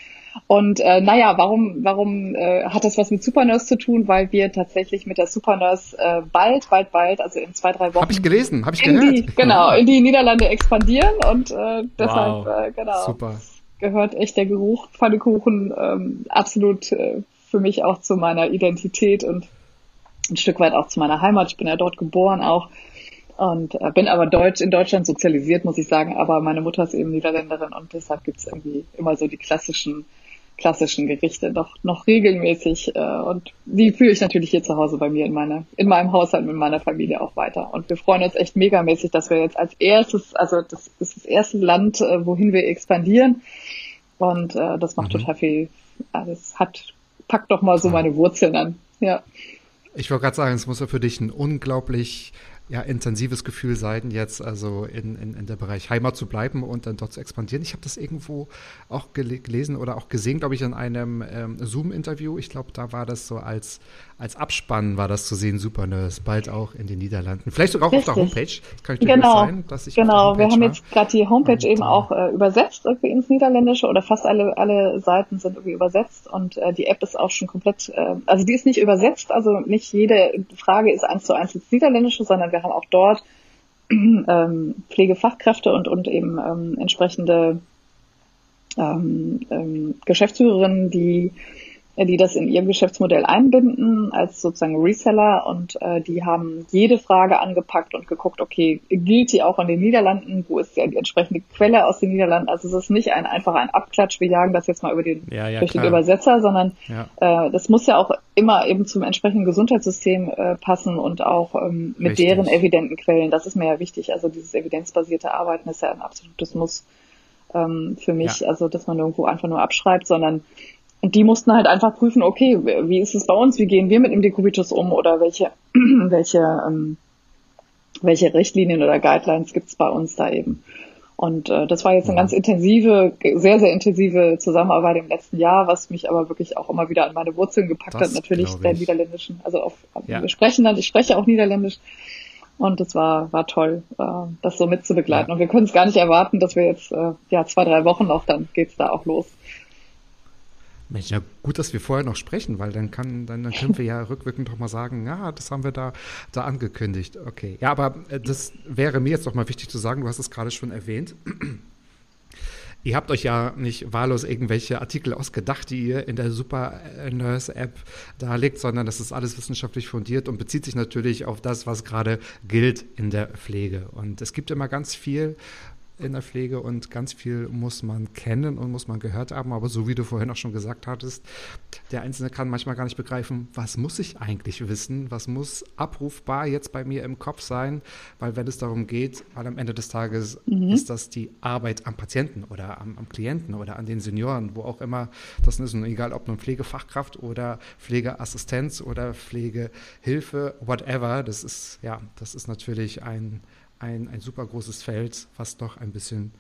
Speaker 2: Und äh, naja, warum, warum äh, hat das was mit Supernurse zu tun? Weil wir tatsächlich mit der Supernurse äh, bald, bald, bald, also in zwei, drei Wochen
Speaker 3: Habe ich gelesen, habe ich
Speaker 2: in
Speaker 3: gehört.
Speaker 2: die, genau, in die Niederlande expandieren und äh, deshalb,
Speaker 1: Wow.
Speaker 2: äh, genau,
Speaker 3: Super.
Speaker 2: gehört echt der Geruch Pfannekuchen ähm, absolut äh, für mich auch zu meiner Identität und ein Stück weit auch zu meiner Heimat. Ich bin ja dort geboren auch und äh, bin aber deutsch in Deutschland sozialisiert, muss ich sagen. Aber meine Mutter ist eben Niederländerin und deshalb gibt's irgendwie immer so die klassischen klassischen Gerichte noch noch regelmäßig äh, und die führe ich natürlich hier zu Hause bei mir in meiner in meinem Haushalt mit meiner Familie auch weiter. Und wir freuen uns echt megamäßig, dass wir jetzt als erstes also das ist das erste Land, äh, wohin wir expandieren. Und äh, das macht total viel also es hat packt doch mal so meine Wurzeln an. Ja.
Speaker 3: Ich wollte gerade sagen, es muss ja für dich ein unglaublich ja, intensives Gefühl sein, jetzt also in, in, in der Bereich Heimat zu bleiben und dann dort zu expandieren. Ich habe das irgendwo auch gele gelesen oder auch gesehen, glaube ich, in einem ähm, Zoom-Interview. Ich glaube, da war das so als, als Abspann war das zu sehen, super Nurse, bald auch in den Niederlanden. Vielleicht sogar auch auf der
Speaker 2: Richtig.
Speaker 3: Homepage. Das kann ich durchaus
Speaker 2: Genau,
Speaker 3: sein, dass ich
Speaker 2: genau. Wir haben
Speaker 3: war.
Speaker 2: jetzt gerade die Homepage
Speaker 3: Und,
Speaker 2: eben auch äh, übersetzt irgendwie ins Niederländische oder fast alle alle Seiten sind irgendwie übersetzt und äh, die App ist auch schon komplett, äh, also die ist nicht übersetzt, also nicht jede Frage ist eins zu eins ins Niederländische, sondern wir haben auch dort ähm, Pflegefachkräfte und und eben ähm, entsprechende ähm, ähm, Geschäftsführerinnen, die die das in ihrem Geschäftsmodell einbinden als sozusagen Reseller und äh, die haben jede Frage angepackt und geguckt, okay, gilt die auch in den Niederlanden? Wo ist ja die entsprechende Quelle aus den Niederlanden? Also es ist nicht ein einfach ein Abklatsch, wir jagen das jetzt mal über den
Speaker 3: Ja, ja,
Speaker 2: durch den
Speaker 3: klar.
Speaker 2: Übersetzer, sondern
Speaker 3: Ja.
Speaker 2: äh, das muss ja auch immer eben zum entsprechenden Gesundheitssystem äh, passen und auch ähm, mit
Speaker 3: Richtig.
Speaker 2: deren evidenten Quellen. Das ist mir ja wichtig. Also dieses evidenzbasierte Arbeiten ist ja ein absolutes Muss ähm, für mich. Also dass man irgendwo einfach nur abschreibt, sondern und die mussten halt einfach prüfen, okay, wie ist es bei uns, wie gehen wir mit dem Dekubitus um oder welche, welche, ähm, welche Richtlinien oder Guidelines gibt's bei uns da eben. Und äh, das war jetzt eine ganz intensive, sehr, sehr intensive Zusammenarbeit im letzten Jahr, was mich aber wirklich auch immer wieder an meine Wurzeln gepackt
Speaker 3: Das
Speaker 2: hat, natürlich der niederländischen, also auf,
Speaker 3: Ja.
Speaker 2: wir sprechen dann, ich spreche auch niederländisch. Und das war, war toll, äh, das so mitzubegleiten.
Speaker 3: Ja.
Speaker 2: Und wir können es gar nicht erwarten, dass wir jetzt, äh, ja, zwei, drei Wochen noch, dann geht's da auch los.
Speaker 3: Mensch, ja gut, dass wir vorher noch sprechen, weil dann kann, dann, dann können wir ja rückwirkend doch mal sagen, ja, das haben wir da, da angekündigt. Okay. Ja, aber äh, das wäre mir jetzt doch mal wichtig zu sagen, du hast es gerade schon erwähnt. Ihr habt euch ja nicht wahllos irgendwelche Artikel ausgedacht, die ihr in der Super Nurse App darlegt, sondern das ist alles wissenschaftlich fundiert und bezieht sich natürlich auf das, was gerade gilt in der Pflege. Und es gibt immer ganz viel in der Pflege und ganz viel muss man kennen und muss man gehört haben. Aber so wie du vorhin auch schon gesagt hattest, der Einzelne kann manchmal gar nicht begreifen, was muss ich eigentlich wissen, was muss abrufbar jetzt bei mir im Kopf sein, weil wenn es darum geht, weil am Ende des Tages mhm. ist das die Arbeit am Patienten oder am, am, Klienten oder an den Senioren, wo auch immer das ist, und egal ob nun Pflegefachkraft oder Pflegeassistenz oder Pflegehilfe, whatever, das ist ja, das ist natürlich ein ein, ein super großes Feld, was noch ein bisschen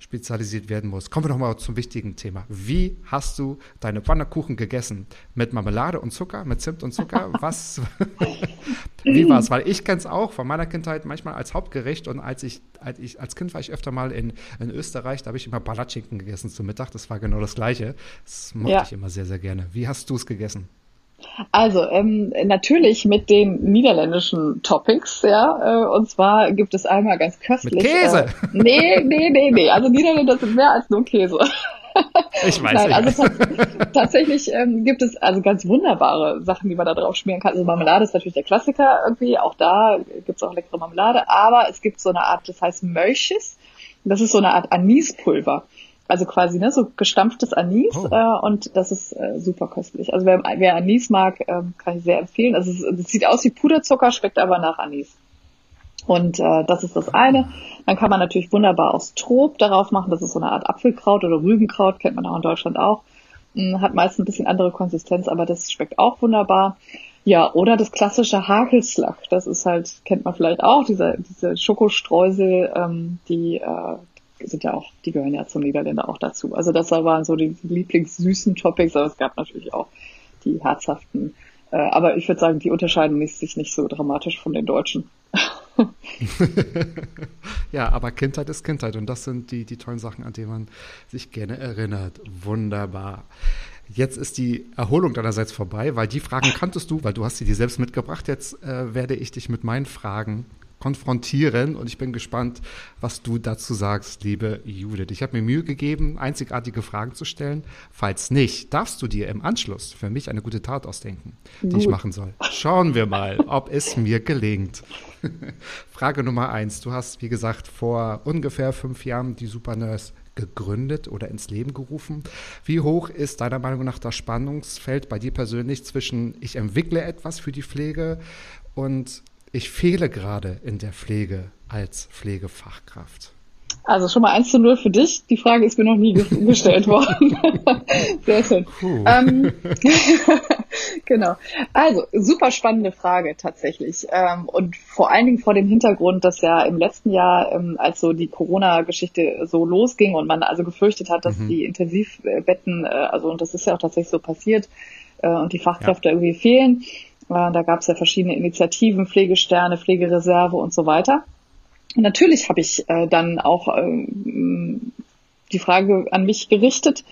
Speaker 3: spezialisiert werden muss. Kommen wir noch mal zum wichtigen Thema. Wie hast du deine Pfannkuchen gegessen? Mit Marmelade und Zucker, mit Zimt und Zucker? Was? Wie war es? Weil ich kenne es auch von meiner Kindheit manchmal als Hauptgericht und als ich, als ich als Kind war ich öfter mal in, in Österreich, da habe ich immer Palatschinken gegessen zum Mittag. Das war genau das Gleiche. Das mochte ja. ich immer sehr, sehr gerne. Wie hast du es gegessen?
Speaker 2: Also ähm, natürlich mit den niederländischen Topics, ja. Äh, und zwar gibt es einmal ganz köstlich.
Speaker 3: Mit Käse? Äh,
Speaker 2: nee, nee, nee, nee. Also Niederländer sind mehr als nur Käse.
Speaker 3: Ich weiß Nein,
Speaker 2: also tatsächlich ähm, gibt es also ganz wunderbare Sachen, die man da drauf schmieren kann. Also Marmelade ist natürlich der Klassiker irgendwie. Auch da gibt es auch leckere Marmelade. Aber es gibt so eine Art, das heißt Mölches. Das ist so eine Art Anispulver. Also quasi ne, so gestampftes Anis oh. äh, und das ist äh, super köstlich. Also wer, wer Anis mag, äh, kann ich sehr empfehlen. Also es, es sieht aus wie Puderzucker, schmeckt aber nach Anis. Und äh, das ist das eine. Dann kann man natürlich wunderbar aus Trop darauf machen. Das ist so eine Art Apfelkraut oder Rübenkraut, kennt man auch in Deutschland auch. Hm, hat meist ein bisschen andere Konsistenz, aber das schmeckt auch wunderbar. Ja, oder das klassische Hakelslach. Das ist halt, kennt man vielleicht auch, diese, diese Schokostreusel, ähm, die äh, sind ja auch, die gehören ja zum Niederländer auch dazu. Also das waren so die lieblingssüßen Topics, aber es gab natürlich auch die herzhaften. Äh, aber ich würde sagen, die unterscheiden sich nicht so dramatisch von den Deutschen.
Speaker 3: ja, aber Kindheit ist Kindheit und das sind die, die tollen Sachen, an die man sich gerne erinnert. Wunderbar. Jetzt ist die Erholung deinerseits vorbei, weil die Fragen kanntest du, weil du hast sie dir selbst mitgebracht. Jetzt äh, werde ich dich mit meinen Fragen konfrontieren und ich bin gespannt, was du dazu sagst, liebe Judith. Ich habe mir Mühe gegeben, einzigartige Fragen zu stellen. Falls nicht, darfst du dir im Anschluss für mich eine gute Tat ausdenken, die Gut. ich machen soll. Schauen wir mal, ob es mir gelingt. Frage Nummer eins. Du hast, wie gesagt, vor ungefähr fünf Jahren die Supernurse gegründet oder ins Leben gerufen. Wie hoch ist deiner Meinung nach das Spannungsfeld bei dir persönlich zwischen ich entwickle etwas für die Pflege und ich fehle gerade in der Pflege als Pflegefachkraft?
Speaker 2: Also schon mal eins zu null für dich. Die Frage ist mir noch nie gestellt worden. Sehr schön. Ähm, genau. Also super spannende Frage tatsächlich. Ähm, und vor allen Dingen vor dem Hintergrund, dass ja im letzten Jahr, ähm, als so die Corona-Geschichte so losging und man also gefürchtet hat, dass mhm. die Intensivbetten, äh, also und das ist ja auch tatsächlich so passiert, äh, und die Fachkräfte ja. irgendwie fehlen, da gab es ja verschiedene Initiativen, Pflegesterne, Pflegereserve und so weiter. Und natürlich habe ich äh, dann auch ähm, die Frage an mich gerichtet,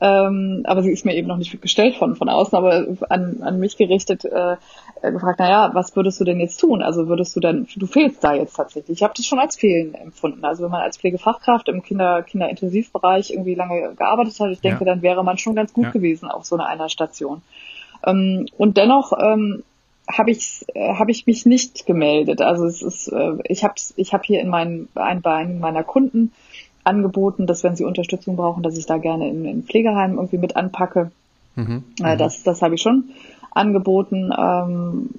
Speaker 2: ähm, aber sie ist mir eben noch nicht gestellt von, von außen, aber an, an mich gerichtet, äh, äh gefragt, naja, was würdest du denn jetzt tun? Also würdest du dann, du fehlst da jetzt tatsächlich. Ich habe das schon als Fehlen empfunden. Also wenn man als Pflegefachkraft im Kinder, Kinderintensivbereich irgendwie lange gearbeitet hat, ich denke, ja. dann wäre man schon ganz gut ja. gewesen auf so einer, einer Station. Ähm, und dennoch ähm, habe ich äh, habe ich mich nicht gemeldet. Also es ist äh, ich habe ich habe hier in meinen ein Bein meiner Kunden angeboten, dass wenn sie Unterstützung brauchen, dass ich da gerne in, in Pflegeheim irgendwie mit anpacke. Mhm, äh, mhm. das das habe ich schon angeboten. Ähm,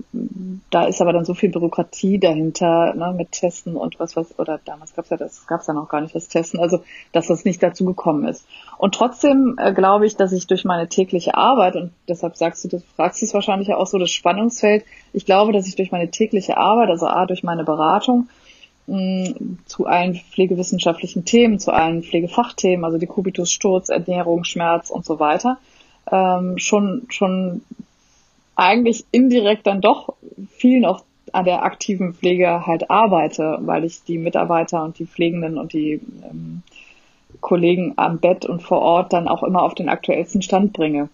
Speaker 2: da ist aber dann so viel Bürokratie dahinter, ne, mit Testen und was was oder damals gab's ja das gab's ja noch gar nicht das Testen, also dass das nicht dazu gekommen ist. Und trotzdem äh, glaube ich, dass ich durch meine tägliche Arbeit und deshalb sagst du, du fragst es wahrscheinlich auch so das Spannungsfeld. Ich glaube, dass ich durch meine tägliche Arbeit, also a durch meine Beratung zu allen pflegewissenschaftlichen Themen, zu allen Pflegefachthemen, also die Kubitus, Sturz, Ernährung, Schmerz und so weiter, ähm, schon schon eigentlich indirekt dann doch viel noch an der aktiven Pflege halt arbeite, weil ich die Mitarbeiter und die Pflegenden und die ähm, Kollegen am Bett und vor Ort dann auch immer auf den aktuellsten Stand bringe.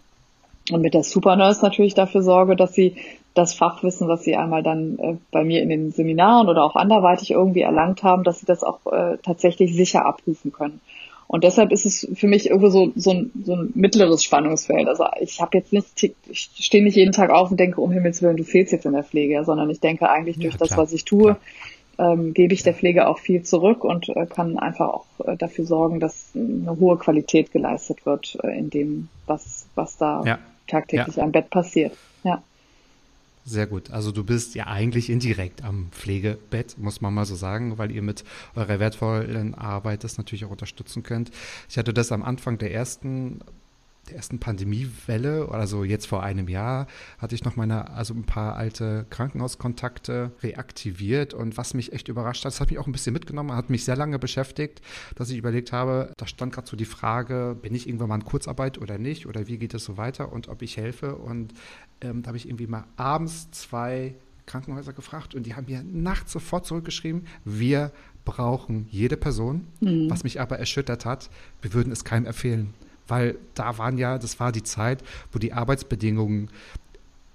Speaker 2: Und mit der Supernurse natürlich dafür sorge, dass sie das Fachwissen, was sie einmal dann äh, bei mir in den Seminaren oder auch anderweitig irgendwie erlangt haben, dass sie das auch äh, tatsächlich sicher abrufen können. Und deshalb ist es für mich irgendwo so, so, ein, so ein mittleres Spannungsfeld. Also ich habe jetzt nicht, ich stehe nicht jeden Tag auf und denke, um Himmels Willen, du fehlst jetzt in der Pflege, sondern ich denke eigentlich durch ja, das, was ich tue, ähm, gebe ich der Pflege auch viel zurück und äh, kann einfach auch äh, dafür sorgen, dass eine hohe Qualität geleistet wird äh, in dem, was, was da
Speaker 3: Ja.
Speaker 2: tagtäglich
Speaker 3: Ja.
Speaker 2: am Bett passiert.
Speaker 3: Sehr gut. Also du bist ja eigentlich indirekt am Pflegebett, muss man mal so sagen, weil ihr mit eurer wertvollen Arbeit das natürlich auch unterstützen könnt. Ich hatte das am Anfang der ersten der ersten Pandemiewelle, also jetzt vor einem Jahr, hatte ich noch meine, also ein paar alte Krankenhauskontakte reaktiviert und was mich echt überrascht hat, das hat mich auch ein bisschen mitgenommen, hat mich sehr lange beschäftigt, dass ich überlegt habe, da stand gerade so die Frage, bin ich irgendwann mal in Kurzarbeit oder nicht oder wie geht es so weiter und ob ich helfe und ähm, da habe ich irgendwie mal abends zwei Krankenhäuser gefragt und die haben mir nachts sofort zurückgeschrieben, wir brauchen jede Person. Was mich aber erschüttert hat, wir würden es keinem empfehlen. Weil da waren ja, das war die Zeit, wo die Arbeitsbedingungen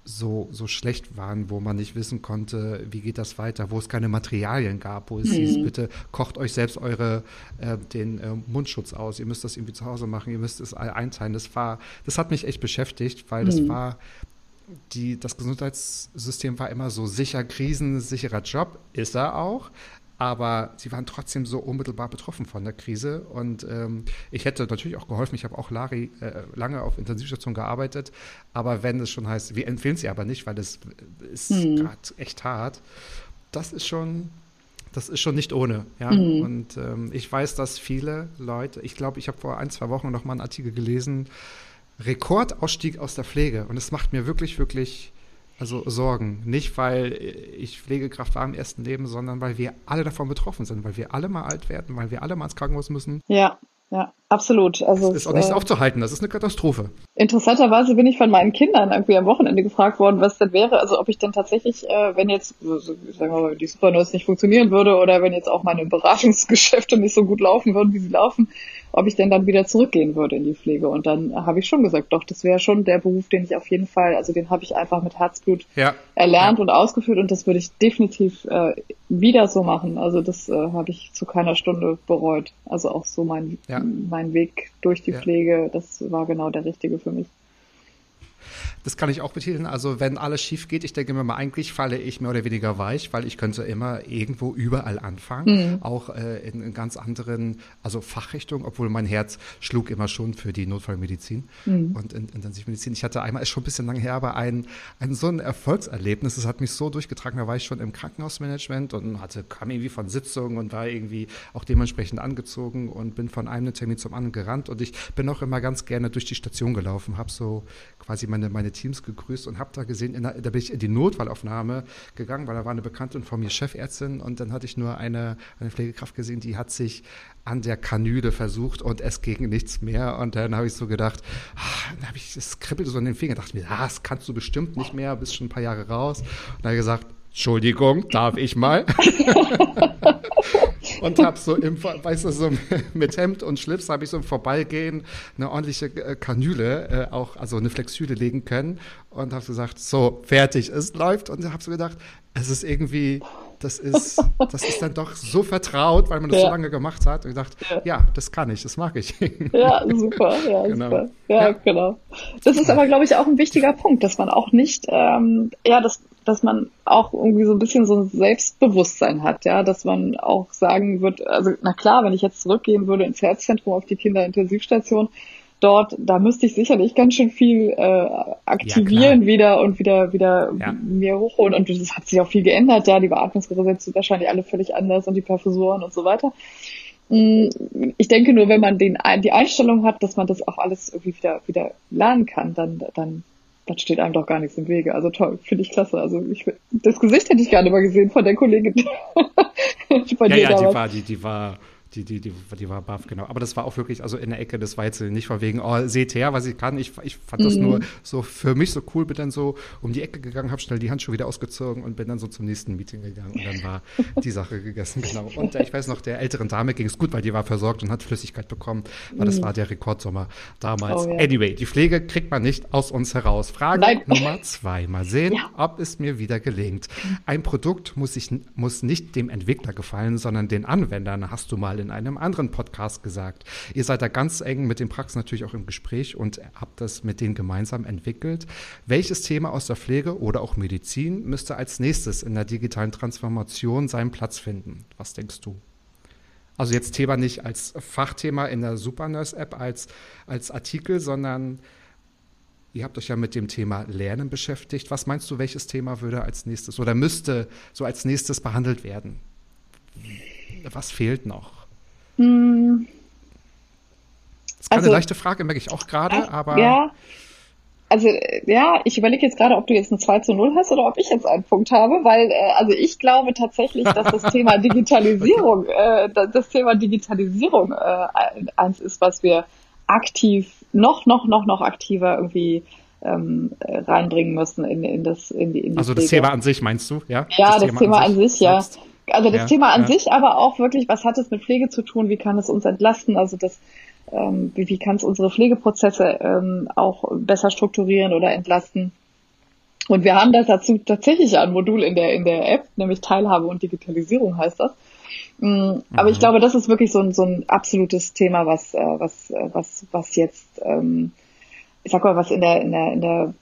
Speaker 3: so, so schlecht waren, wo man nicht wissen konnte, wie geht das weiter, wo es keine Materialien gab, wo es hieß, bitte kocht euch selbst eure, äh, den äh, Mundschutz aus, ihr müsst das irgendwie zu Hause machen, ihr müsst es all einteilen. Das war, das hat mich echt beschäftigt, weil das war, die, das Gesundheitssystem war immer so sicher, krisensicherer Job, ist er auch. Aber sie waren trotzdem so unmittelbar betroffen von der Krise. Und ähm, ich hätte natürlich auch geholfen. Ich habe auch Lari äh, lange auf Intensivstation gearbeitet. Aber wenn es schon heißt, wir empfehlen sie aber nicht, weil das ist gerade echt hart. Das ist schon, das ist schon nicht ohne. Ja? Und ähm, ich weiß, dass viele Leute, ich glaube, ich habe vor ein, zwei Wochen noch mal einen Artikel gelesen, Rekordausstieg aus der Pflege. Und es macht mir wirklich, wirklich also Sorgen. Nicht, weil ich Pflegekraft war im ersten Leben, sondern weil wir alle davon betroffen sind, weil wir alle mal alt werden, weil wir alle mal ins Krankenhaus müssen.
Speaker 2: Ja, ja, absolut. Also
Speaker 3: Das ist auch nicht
Speaker 2: äh,
Speaker 3: aufzuhalten, das ist eine Katastrophe.
Speaker 2: Interessanterweise bin ich von meinen Kindern irgendwie am Wochenende gefragt worden, was denn wäre, also ob ich denn tatsächlich, äh, wenn jetzt, sagen wir mal, die Supernurse nicht funktionieren würde oder wenn jetzt auch meine Beratungsgeschäfte nicht so gut laufen würden, wie sie laufen, ob ich denn dann wieder zurückgehen würde in die Pflege. Und dann habe ich schon gesagt, doch, das wäre schon der Beruf, den ich auf jeden Fall, also den habe ich einfach mit Herzblut
Speaker 3: Ja.
Speaker 2: erlernt
Speaker 3: Ja.
Speaker 2: und ausgeführt und das würde ich definitiv äh, wieder so machen. Also das äh, habe ich zu keiner Stunde bereut. Also auch so mein,
Speaker 3: Ja.
Speaker 2: mein Weg durch die. Pflege, das war genau der richtige für mich.
Speaker 3: Das kann ich auch betiteln. Also wenn alles schief geht, ich denke mir mal, eigentlich falle ich mehr oder weniger weich, weil ich könnte immer irgendwo überall anfangen, auch äh, in, in ganz anderen, also Fachrichtungen, obwohl mein Herz schlug immer schon für die Notfallmedizin und in, Intensivmedizin. Ich hatte einmal, ist schon ein bisschen lange her, aber ein, ein so ein Erfolgserlebnis, das hat mich so durchgetragen, da war ich schon im Krankenhausmanagement und hatte, kam irgendwie von Sitzungen und war irgendwie auch dementsprechend angezogen und bin von einem Termin zum anderen gerannt und ich bin auch immer ganz gerne durch die Station gelaufen, habe so quasi meine, meine Teams gegrüßt und habe da gesehen, der, da bin ich in die Notfallaufnahme gegangen, weil da war eine Bekannte von mir Chefärztin und dann hatte ich nur eine, eine Pflegekraft gesehen, die hat sich an der Kanüle versucht und es ging nichts mehr und dann habe ich so gedacht, ah, dann habe ich, es kribbelte so in den Fingern, dachte mir, ah, das kannst du bestimmt nicht mehr, bist schon ein paar Jahre raus und dann habe ich gesagt, Entschuldigung, darf ich mal? und habe so im, weißt du, so mit Hemd und Schlips habe ich so im Vorbeigehen eine ordentliche äh, Kanüle, äh, auch, also eine Flexüle legen können und habe gesagt, so, fertig, es läuft und habe so gedacht, es ist irgendwie, das ist, das ist dann doch so vertraut, weil man das
Speaker 2: Ja.
Speaker 3: so lange gemacht hat und gedacht, ja, das kann ich, das mag ich.
Speaker 2: Ja, super, ja,
Speaker 3: Genau.
Speaker 2: super. Ja,
Speaker 3: Ja.
Speaker 2: genau. Das ist aber, glaube ich, auch ein wichtiger Punkt, dass man auch nicht, ähm, ja, dass, dass man auch irgendwie so ein bisschen so ein Selbstbewusstsein hat, ja, dass man auch sagen wird, also na klar, wenn ich jetzt zurückgehen würde ins Herzzentrum auf die Kinderintensivstation, dort, da müsste ich sicherlich ganz schön viel äh, aktivieren
Speaker 3: klar.
Speaker 2: wieder und wieder wieder
Speaker 3: Ja.
Speaker 2: mir hochholen. Und das hat sich auch viel geändert, ja, die Beatmungsgeräte sind wahrscheinlich alle völlig anders und die Perfusoren und so weiter. Mm, Ich denke nur, wenn man den, die Einstellung hat, dass man das auch alles irgendwie wieder, wieder lernen kann, dann, dann, dann steht einem doch gar nichts im Wege. Also toll, finde ich klasse. Also ich, das Gesicht hätte ich gerne mal gesehen von der Kollegin. von
Speaker 3: Ja,
Speaker 2: dir
Speaker 3: ja, die
Speaker 2: damals.
Speaker 3: war, die, die war, die, die, die, die war baff, genau. Aber das war auch wirklich, also in der Ecke, das war jetzt nicht von wegen, oh, seht her, was ich kann. Ich, ich fand das nur so für mich so cool, bin dann so um die Ecke gegangen, habe schnell die Handschuhe wieder ausgezogen und bin dann so zum nächsten Meeting gegangen und dann war die Sache gegessen, genau. Und ich weiß noch, der älteren Dame ging es gut, weil die war versorgt und hat Flüssigkeit bekommen, weil das war der Rekordsommer damals.
Speaker 2: Oh, ja.
Speaker 3: Anyway, die Pflege kriegt man nicht aus uns heraus. Frage
Speaker 2: Nein.
Speaker 3: Nummer zwei. Mal sehen,
Speaker 2: Ja.
Speaker 3: ob es mir wieder gelingt. Ein Produkt muss, sich, muss nicht dem Entwickler gefallen, sondern den Anwendern. Hast du mal mal in einem anderen Podcast gesagt. Ihr seid da ganz eng mit den Praxen natürlich auch im Gespräch und habt das mit denen gemeinsam entwickelt. Welches Thema aus der Pflege oder auch Medizin müsste als nächstes in der digitalen Transformation seinen Platz finden? Was denkst du? Also jetzt Thema nicht als Fachthema in der Supernurse-App, als, als Artikel, sondern ihr habt euch ja mit dem Thema Lernen beschäftigt. Was meinst du, welches Thema würde als nächstes oder müsste so als nächstes behandelt werden? Was fehlt noch?
Speaker 2: Hm.
Speaker 3: Das ist keine
Speaker 2: Also-
Speaker 3: leichte Frage, merke ich auch gerade, aber
Speaker 2: Ja. Also ja, ich überlege jetzt gerade, ob du jetzt ein 2 zu 0 hast oder ob ich jetzt einen Punkt habe, weil äh, also ich glaube tatsächlich, dass das Thema Digitalisierung, äh, da- das Thema Digitalisierung äh, eins ist, was wir aktiv noch, noch, noch, noch aktiver irgendwie ähm, äh, reinbringen müssen in, in das in die, in die
Speaker 3: also das
Speaker 2: Pflege.
Speaker 3: Thema an sich meinst du, ja?
Speaker 2: Ja, das, Thema, an sich, ja.
Speaker 3: selbst?
Speaker 2: Also das
Speaker 3: Ja,
Speaker 2: Thema an
Speaker 3: ja.
Speaker 2: sich, aber auch wirklich, was hat es mit Pflege zu tun? Wie kann es uns entlasten? Also das, ähm, wie, wie kann es unsere Pflegeprozesse ähm, auch besser strukturieren oder entlasten? Und wir haben das dazu tatsächlich ein Modul in der in der App, nämlich Teilhabe und Digitalisierung heißt das. Mm, Aber ich glaube, das ist wirklich so ein, so ein absolutes Thema, was äh, was äh, was was jetzt ähm, ich sag mal, was in der in der in der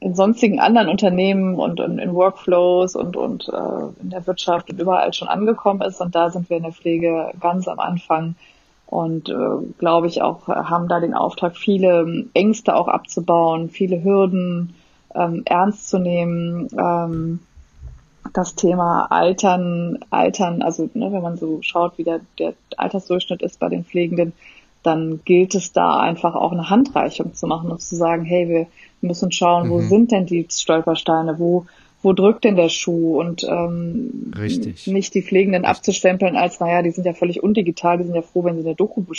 Speaker 2: in sonstigen anderen Unternehmen und, und in Workflows und, und äh, in der Wirtschaft und überall schon angekommen ist. Und da sind wir in der Pflege ganz am Anfang und äh, glaube ich auch, haben da den Auftrag, viele Ängste auch abzubauen, viele Hürden ähm, ernst zu nehmen. Ähm, das Thema Altern, Altern, also ne, wenn man so schaut, wie der, der Altersdurchschnitt ist bei den Pflegenden, dann gilt es da einfach auch eine Handreichung zu machen und zu sagen, hey, wir müssen schauen, wo sind denn die Stolpersteine, wo, wo drückt denn der Schuh und ähm,
Speaker 3: Richtig.
Speaker 2: nicht die Pflegenden abzustempeln als, naja, die sind ja völlig undigital, die sind ja froh, wenn sie eine Doku be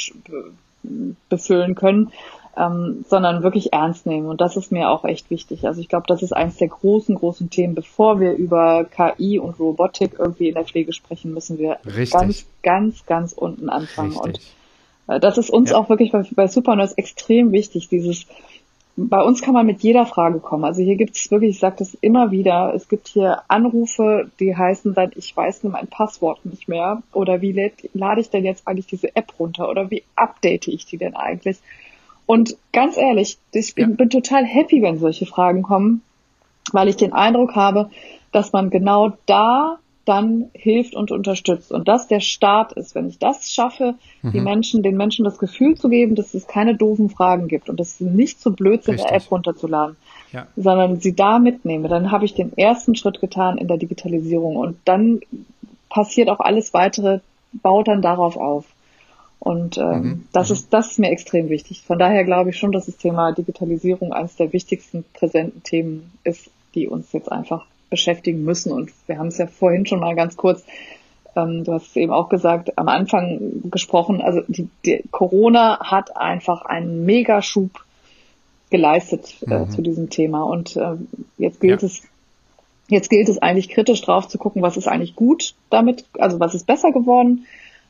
Speaker 2: befüllen können, ähm, sondern wirklich ernst nehmen. Und das ist mir auch echt wichtig. Also ich glaube, das ist eines der großen, großen Themen. Bevor wir über KI und Robotik irgendwie in der Pflege sprechen, müssen wir
Speaker 3: Richtig.
Speaker 2: ganz, ganz, ganz unten anfangen. Und
Speaker 3: Richtig.
Speaker 2: Das ist uns
Speaker 3: Ja.
Speaker 2: auch wirklich bei, bei Supernurse extrem wichtig, dieses bei uns kann man mit jeder Frage kommen. Also hier gibt es wirklich, ich sage das immer wieder, es gibt hier Anrufe, die heißen dann, ich weiß mein Passwort nicht mehr oder wie läd, lade ich denn jetzt eigentlich diese App runter oder wie update ich die denn eigentlich? Und ganz ehrlich, ich bin,
Speaker 3: Ja.
Speaker 2: bin total happy, wenn solche Fragen kommen, weil ich den Eindruck habe, dass man genau da dann hilft und unterstützt und das der Start ist. Wenn ich das schaffe, die
Speaker 3: Mhm.
Speaker 2: Menschen, den Menschen das Gefühl zu geben, dass es keine doofen Fragen gibt und dass sie nicht so blöd sind, eine. App runterzuladen,
Speaker 3: Ja.
Speaker 2: sondern sie da mitnehme, dann habe ich den ersten Schritt getan in der Digitalisierung und dann passiert auch alles weitere, baut dann darauf auf. Und ähm,
Speaker 3: Mhm,
Speaker 2: das ist das ist mir extrem wichtig. Von daher glaube ich schon, dass das Thema Digitalisierung eines der wichtigsten präsenten Themen ist, die uns jetzt einfach beschäftigen müssen. Und wir haben es ja vorhin schon mal ganz kurz, ähm, du hast es eben auch gesagt, am Anfang gesprochen. Also die, die Corona hat einfach einen Megaschub geleistet äh, zu diesem Thema. Und ähm, jetzt gilt
Speaker 3: Ja.
Speaker 2: es Jetzt gilt es eigentlich kritisch drauf zu gucken, was ist eigentlich gut damit, also was ist besser geworden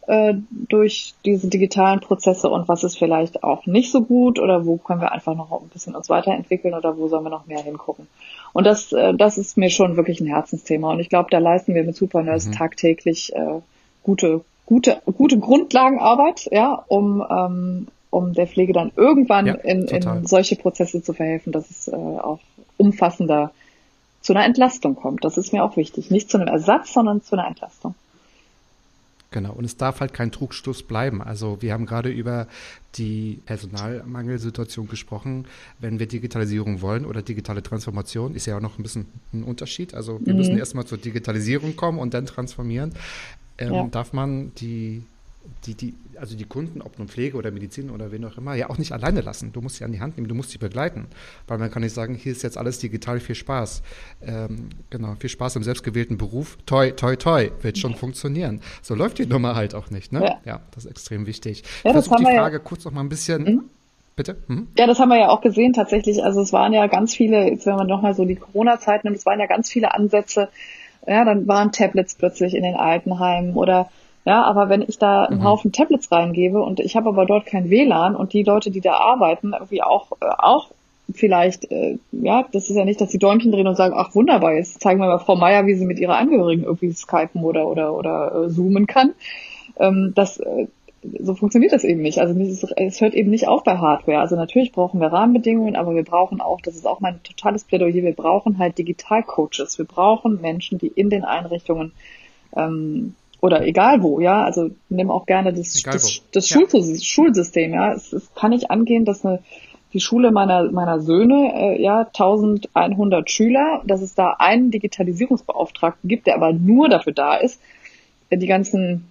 Speaker 2: äh, durch diese digitalen Prozesse und was ist vielleicht auch nicht so gut oder wo können wir einfach noch ein bisschen uns weiterentwickeln oder wo sollen wir noch mehr hingucken. Und das, äh, das ist mir schon wirklich ein Herzensthema und ich glaube, da leisten wir mit Supernurse tagtäglich äh, gute, gute, gute Grundlagenarbeit, ja, um ähm, um der Pflege dann irgendwann
Speaker 3: Ja,
Speaker 2: in, in solche Prozesse zu verhelfen, dass es äh, auch umfassender zu einer Entlastung kommt. Das ist mir auch wichtig. Nicht zu einem Ersatz, sondern zu einer Entlastung.
Speaker 3: Genau, und es darf halt kein Trugstoß bleiben. Also wir haben gerade über die Personalmangelsituation gesprochen. Wenn wir Digitalisierung wollen oder digitale Transformation, ist ja auch noch ein bisschen ein Unterschied. Also wir müssen erstmal zur Digitalisierung kommen und dann transformieren. Ähm,
Speaker 2: Ja.
Speaker 3: Darf man die, die, die, also die Kunden, ob nun Pflege oder Medizin oder wen auch immer, ja auch nicht alleine lassen. Du musst sie an die Hand nehmen, du musst sie begleiten. Weil man kann nicht sagen, hier ist jetzt alles digital, viel Spaß. Ähm, genau, viel Spaß im selbstgewählten Beruf. Toi, toi, toi, wird schon funktionieren. So läuft die Nummer halt auch nicht, ne?
Speaker 2: Ja.
Speaker 3: das ist extrem wichtig.
Speaker 2: Ja,
Speaker 3: ich
Speaker 2: das
Speaker 3: versuche
Speaker 2: haben
Speaker 3: die
Speaker 2: wir ja-
Speaker 3: Frage kurz noch mal ein bisschen. Bitte? Mhm.
Speaker 2: Ja, das haben wir ja auch gesehen tatsächlich. Also es waren ja ganz viele, jetzt wenn man nochmal so die Corona-Zeit nimmt, es waren ja ganz viele Ansätze. Ja, dann waren Tablets plötzlich in den Altenheimen oder ja, aber wenn ich da einen Haufen Tablets reingebe und ich habe aber dort kein WLAN und die Leute, die da arbeiten, irgendwie auch äh, auch vielleicht, äh, ja, das ist ja nicht, dass die Däumchen drehen und sagen, ach wunderbar, jetzt zeigen wir mal Frau Meier, wie sie mit ihrer Angehörigen irgendwie skypen oder oder oder äh, zoomen kann. ähm, das äh, so funktioniert das eben nicht. Also dieses, es hört eben nicht auf bei Hardware. Also natürlich brauchen wir Rahmenbedingungen, aber wir brauchen auch, das ist auch mein totales Plädoyer, wir brauchen halt Digitalcoaches. Wir brauchen Menschen, die in den Einrichtungen ähm, oder egal wo, ja, also nimm auch gerne das, das, das ja. Schulsystem, ja. Es, es kann nicht angehen, dass eine die Schule meiner, meiner Söhne, äh, ja, 1100 Schüler, dass es da einen Digitalisierungsbeauftragten gibt, der aber nur dafür da ist, die ganzen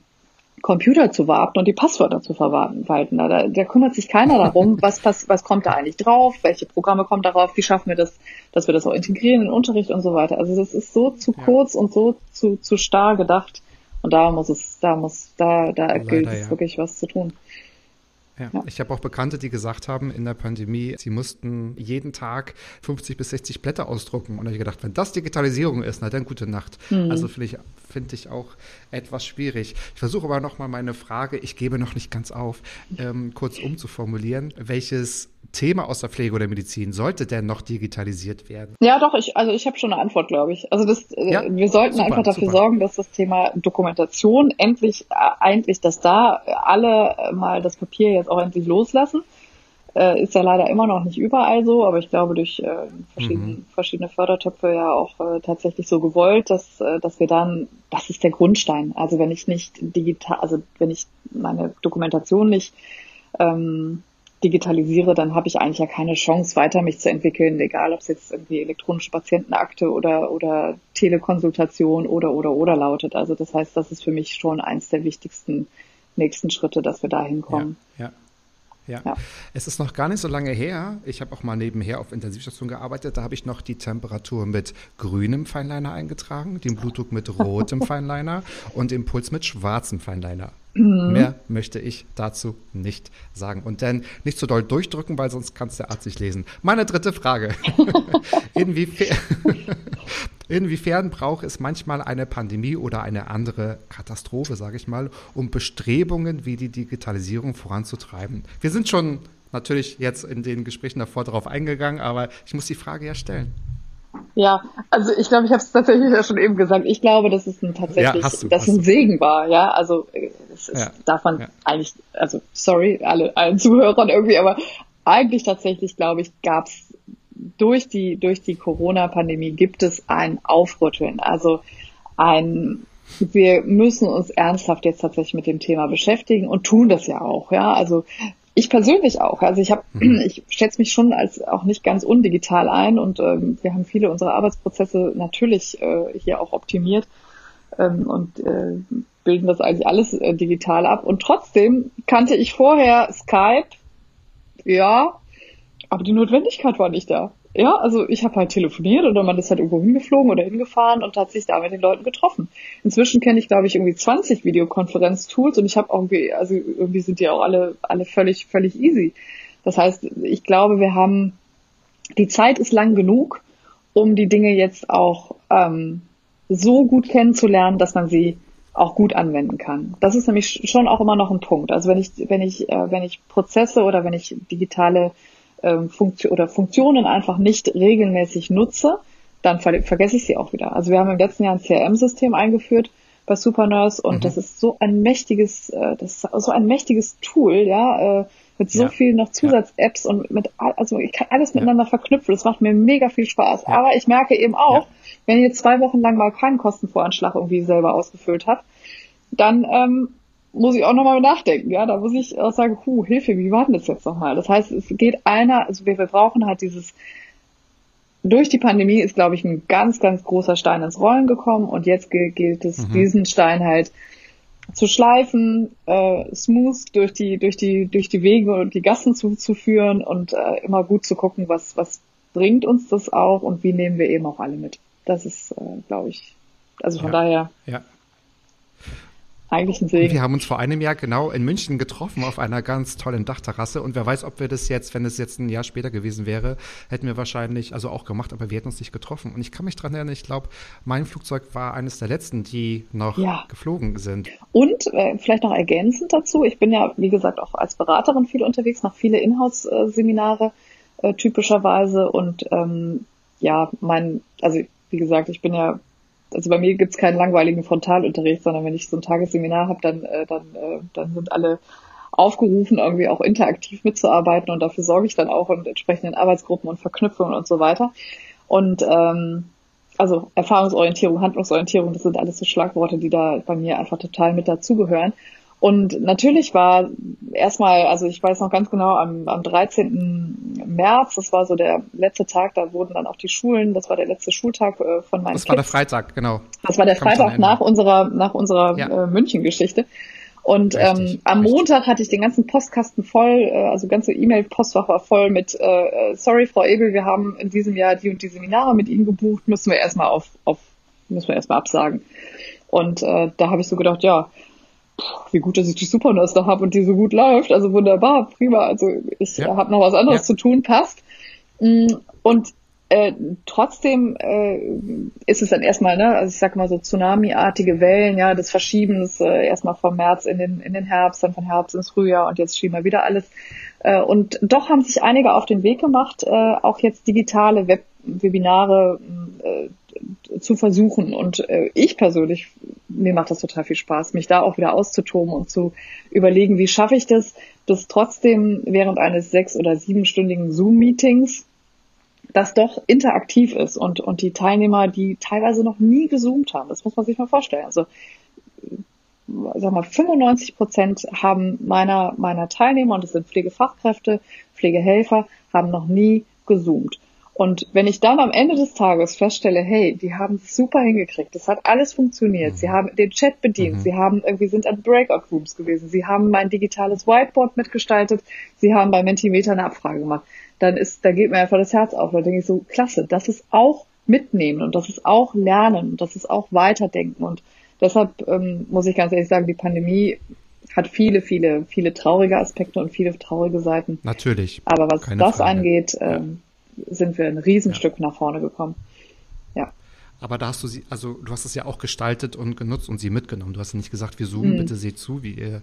Speaker 2: Computer zu warten und die Passwörter zu verwalten. Da, da kümmert sich keiner darum, was, was, was kommt da eigentlich drauf, welche Programme kommen darauf, wie schaffen wir das, dass wir das auch integrieren in den Unterricht und so weiter. Also das ist so zu ja. kurz und so zu, zu starr gedacht. Und da muss es, da muss, da, da Leider, gilt es ja. wirklich was zu tun.
Speaker 3: Ja. ja. Ich habe auch Bekannte, die gesagt haben in der Pandemie, sie mussten jeden Tag 50 bis 60 Blätter ausdrucken. Und da habe ich gedacht, wenn das Digitalisierung ist, na dann gute Nacht. Mhm. Also finde ich, find ich auch etwas schwierig. Ich versuche aber nochmal meine Frage, ich gebe noch nicht ganz auf, ähm, kurz umzuformulieren. Welches Thema aus der Pflege oder Medizin sollte denn noch digitalisiert werden?
Speaker 2: Ja, doch, ich, also ich habe schon eine Antwort, glaube ich. Also das, äh, ja? wir sollten super, einfach dafür super. sorgen, dass das Thema Dokumentation endlich, äh, eigentlich, dass da alle mal das Papier jetzt auch endlich loslassen. Äh, ist ja leider immer noch nicht überall so, aber ich glaube durch äh, verschiedene, mhm. verschiedene Fördertöpfe ja auch äh, tatsächlich so gewollt, dass, äh, dass wir dann, das ist der Grundstein. Also wenn ich nicht digital, also wenn ich meine Dokumentation nicht ähm, digitalisiere, dann habe ich eigentlich ja keine Chance, weiter mich zu entwickeln, egal ob es jetzt irgendwie elektronische Patientenakte oder, oder Telekonsultation oder, oder, oder lautet. Also das heißt, das ist für mich schon eins der wichtigsten nächsten Schritte, dass wir da hinkommen.
Speaker 3: Ja, ja. Ja. ja. es ist noch gar nicht so lange her. Ich habe auch mal nebenher auf Intensivstation gearbeitet. Da habe ich noch die Temperatur mit grünem Feinliner eingetragen, den Blutdruck mit rotem Feinliner und den Puls mit schwarzem Feinliner. Mhm. Mehr möchte ich dazu nicht sagen. Und dann nicht zu so doll durchdrücken, weil sonst kannst der Arzt nicht lesen. Meine dritte Frage. inwiefern, inwiefern braucht es manchmal eine Pandemie oder eine andere Katastrophe, sage ich mal, um Bestrebungen wie die Digitalisierung voranzutreiben? Wir sind schon natürlich jetzt in den Gesprächen davor darauf eingegangen, aber ich muss die Frage ja stellen.
Speaker 2: Ja, also ich glaube, ich habe es tatsächlich ja schon eben gesagt. Ich glaube, dass es ein tatsächlich, ja, du, dass ein Segen war. Ja, also es ist, ja, darf man ja. eigentlich, also sorry alle allen Zuhörern irgendwie, aber eigentlich tatsächlich glaube ich, gab es durch die durch die Corona-Pandemie gibt es ein Aufrütteln. Also ein wir müssen uns ernsthaft jetzt tatsächlich mit dem Thema beschäftigen und tun das ja auch. Ja, also ich persönlich auch. Also ich habe, mhm. ich schätze mich schon als auch nicht ganz undigital ein und ähm, wir haben viele unserer Arbeitsprozesse natürlich äh, hier auch optimiert ähm, und äh, bilden das eigentlich alles äh, digital ab. Und trotzdem kannte ich vorher Skype, ja, aber die Notwendigkeit war nicht da ja, also ich habe halt telefoniert oder man ist halt irgendwo hingeflogen oder hingefahren und hat sich da mit den Leuten getroffen. Inzwischen kenne ich, glaube ich, irgendwie 20 Videokonferenz-Tools und ich habe irgendwie, also irgendwie sind die auch alle, alle völlig, völlig easy. Das heißt, ich glaube, wir haben, die Zeit ist lang genug, um die Dinge jetzt auch ähm, so gut kennenzulernen, dass man sie auch gut anwenden kann. Das ist nämlich schon auch immer noch ein Punkt. Also wenn ich, wenn ich, äh, wenn ich Prozesse oder wenn ich digitale ähm, Funktion oder Funktionen einfach nicht regelmäßig nutze, dann ver vergesse ich sie auch wieder. Also wir haben im letzten Jahr ein CRM-System eingeführt bei Supernurse und mhm. das ist so ein mächtiges, äh, das ist so ein mächtiges Tool, ja, äh, mit so ja. vielen noch Zusatz-Apps ja. und mit, also ich kann alles miteinander ja. verknüpfen. Das macht mir mega viel Spaß. Aber ich merke eben auch, wenn ihr zwei Wochen lang mal keinen Kostenvoranschlag irgendwie selber ausgefüllt habt, dann ähm, muss ich auch nochmal nachdenken, ja, da muss ich auch sagen, huh, Hilfe, wie war denn das jetzt nochmal? Das heißt, es geht einer, also wir, wir brauchen halt dieses, durch die Pandemie ist, glaube ich, ein ganz, ganz großer Stein ins Rollen gekommen und jetzt gilt es, mhm. diesen Stein halt zu schleifen, äh, smooth durch die, durch die, durch die Wege und die Gassen zuzuführen und äh, immer gut zu gucken, was, was bringt uns das auch und wie nehmen wir eben auch alle mit. Das ist, äh, glaube ich, also von
Speaker 3: ja.
Speaker 2: daher.
Speaker 3: Ja
Speaker 2: eigentlich ein Segen.
Speaker 3: Wir haben uns vor einem Jahr genau in München getroffen auf einer ganz tollen Dachterrasse und wer weiß, ob wir das jetzt, wenn es jetzt ein Jahr später gewesen wäre, hätten wir wahrscheinlich, also auch gemacht, aber wir hätten uns nicht getroffen. Und ich kann mich daran erinnern, ich glaube, mein Flugzeug war eines der letzten, die noch ja. geflogen sind.
Speaker 2: Und äh, vielleicht noch ergänzend dazu, ich bin ja, wie gesagt, auch als Beraterin viel unterwegs, mache viele Inhouse-Seminare äh, typischerweise und ähm, ja, mein, also wie gesagt, ich bin ja also bei mir gibt's keinen langweiligen Frontalunterricht, sondern wenn ich so ein Tagesseminar habe, dann, äh, dann, äh, dann sind alle aufgerufen, irgendwie auch interaktiv mitzuarbeiten und dafür sorge ich dann auch und entsprechenden Arbeitsgruppen und Verknüpfungen und so weiter. Und ähm, also Erfahrungsorientierung, Handlungsorientierung, das sind alles so Schlagworte, die da bei mir einfach total mit dazugehören. Und natürlich war erstmal, also ich weiß noch ganz genau, am, am 13. März, das war so der letzte Tag, da wurden dann auch die Schulen, das war der letzte Schultag äh, von meinen
Speaker 3: Das war der Freitag, genau.
Speaker 2: Das war der Freitag nach unserer, nach unserer ja. äh, München-Geschichte. Und ähm, am richtig. Montag hatte ich den ganzen Postkasten voll, äh, also ganze E-Mail-Postfach war voll mit äh, Sorry, Frau Ebel, wir haben in diesem Jahr die und die Seminare mit Ihnen gebucht, müssen wir erstmal auf, auf müssen wir erstmal absagen. Und äh, da habe ich so gedacht, ja, wie gut, dass ich die Supernurse da habe und die so gut läuft. Also wunderbar, prima. Also ich ja. habe noch was anderes ja. zu tun, passt. Mm, und äh, trotzdem äh, ist es dann erstmal, ne, also ich sag mal so Tsunami-artige Wellen, ja, des Verschiebens, äh, erstmal vom März in den, in den Herbst, dann von Herbst ins Frühjahr und jetzt schieben wir wieder alles. Äh, und doch haben sich einige auf den Weg gemacht, äh, auch jetzt digitale Web Webinare äh, zu versuchen. Und äh, ich persönlich, mir macht das total viel Spaß, mich da auch wieder auszutoben und zu überlegen, wie schaffe ich das, das trotzdem während eines sechs- oder siebenstündigen Zoom-Meetings das doch interaktiv ist und, und die Teilnehmer, die teilweise noch nie gezoomt haben, das muss man sich mal vorstellen. Also sag mal, 95 Prozent haben meiner, meiner Teilnehmer, und das sind Pflegefachkräfte, Pflegehelfer, haben noch nie gezoomt. Und wenn ich dann am Ende des Tages feststelle, hey, die haben es super hingekriegt, das hat alles funktioniert, mhm. sie haben den Chat bedient, mhm. sie haben irgendwie sind an Breakout Rooms gewesen, sie haben mein digitales Whiteboard mitgestaltet, sie haben bei Mentimeter eine Abfrage gemacht, dann ist, da geht mir einfach das Herz auf, da denke ich so, klasse, das ist auch mitnehmen und das ist auch lernen und das ist auch weiterdenken und deshalb ähm, muss ich ganz ehrlich sagen, die Pandemie hat viele, viele, viele traurige Aspekte und viele traurige Seiten.
Speaker 3: Natürlich.
Speaker 2: Aber was das Frage. angeht, ähm, sind wir ein Riesenstück ja. nach vorne gekommen. Ja.
Speaker 3: Aber da hast du sie, also du hast es ja auch gestaltet und genutzt und sie mitgenommen. Du hast nicht gesagt, wir zoomen, mhm. bitte seht zu, wie ihr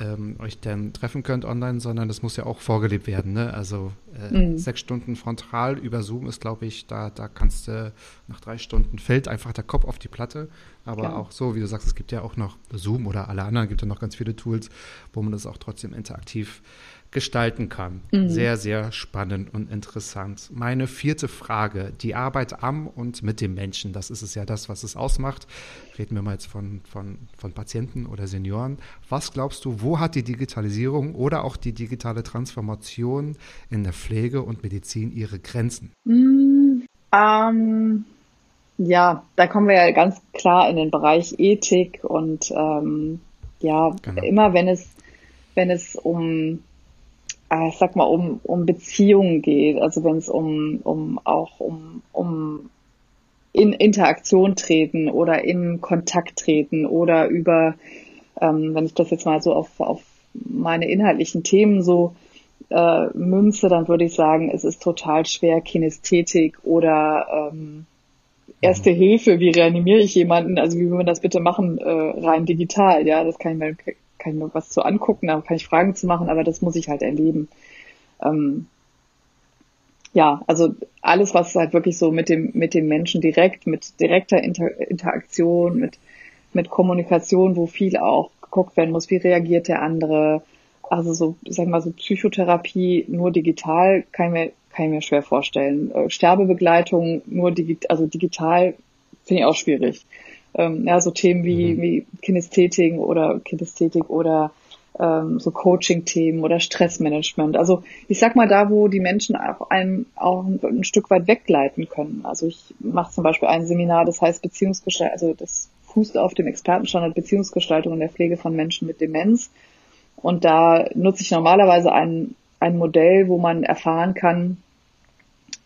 Speaker 3: ähm, euch denn treffen könnt online, sondern das muss ja auch vorgelebt werden. Ne? Also äh, mhm. sechs Stunden frontal über Zoom ist, glaube ich, da, da kannst du nach drei Stunden fällt einfach der Kopf auf die Platte. Aber ja. auch so, wie du sagst, es gibt ja auch noch Zoom oder alle anderen, gibt ja noch ganz viele Tools, wo man das auch trotzdem interaktiv gestalten kann. Mhm. Sehr, sehr spannend und interessant. Meine vierte Frage, die Arbeit am und mit dem Menschen, das ist es ja das, was es ausmacht. Reden wir mal jetzt von, von, von Patienten oder Senioren. Was glaubst du, wo hat die Digitalisierung oder auch die digitale Transformation in der Pflege und Medizin ihre Grenzen?
Speaker 2: Mhm. Ähm, ja, da kommen wir ja ganz klar in den Bereich Ethik und ähm, ja, genau. immer wenn es wenn es um ich sag mal, um, um Beziehungen geht, also wenn es um, um auch um, um in Interaktion treten oder in Kontakt treten oder über, ähm, wenn ich das jetzt mal so auf, auf meine inhaltlichen Themen so äh, münze, dann würde ich sagen, es ist total schwer, Kinästhetik oder ähm, Erste Hilfe, wie reanimiere ich jemanden, also wie will man das bitte machen, äh, rein digital, ja, das kann ich mir kann ich mir was zu angucken, da kann ich Fragen zu machen, aber das muss ich halt erleben. Ähm, ja, also alles, was halt wirklich so mit dem, mit dem Menschen direkt, mit direkter Inter Interaktion, mit, mit Kommunikation, wo viel auch geguckt werden muss, wie reagiert der andere. Also so, sag mal so Psychotherapie nur digital kann ich mir, kann ich mir schwer vorstellen. Äh, Sterbebegleitung nur digital, also digital finde ich auch schwierig ähm, ja, so Themen wie, mhm. wie Kinästhetik oder Kinästhetik oder ähm, so Coaching-Themen oder Stressmanagement. Also ich sag mal da, wo die Menschen auch einem auch ein, ein Stück weit weggleiten können. Also ich mache zum Beispiel ein Seminar, das heißt Beziehungsgestaltung, also das fußt auf dem Expertenstandard Beziehungsgestaltung in der Pflege von Menschen mit Demenz. Und da nutze ich normalerweise ein, ein Modell, wo man erfahren kann,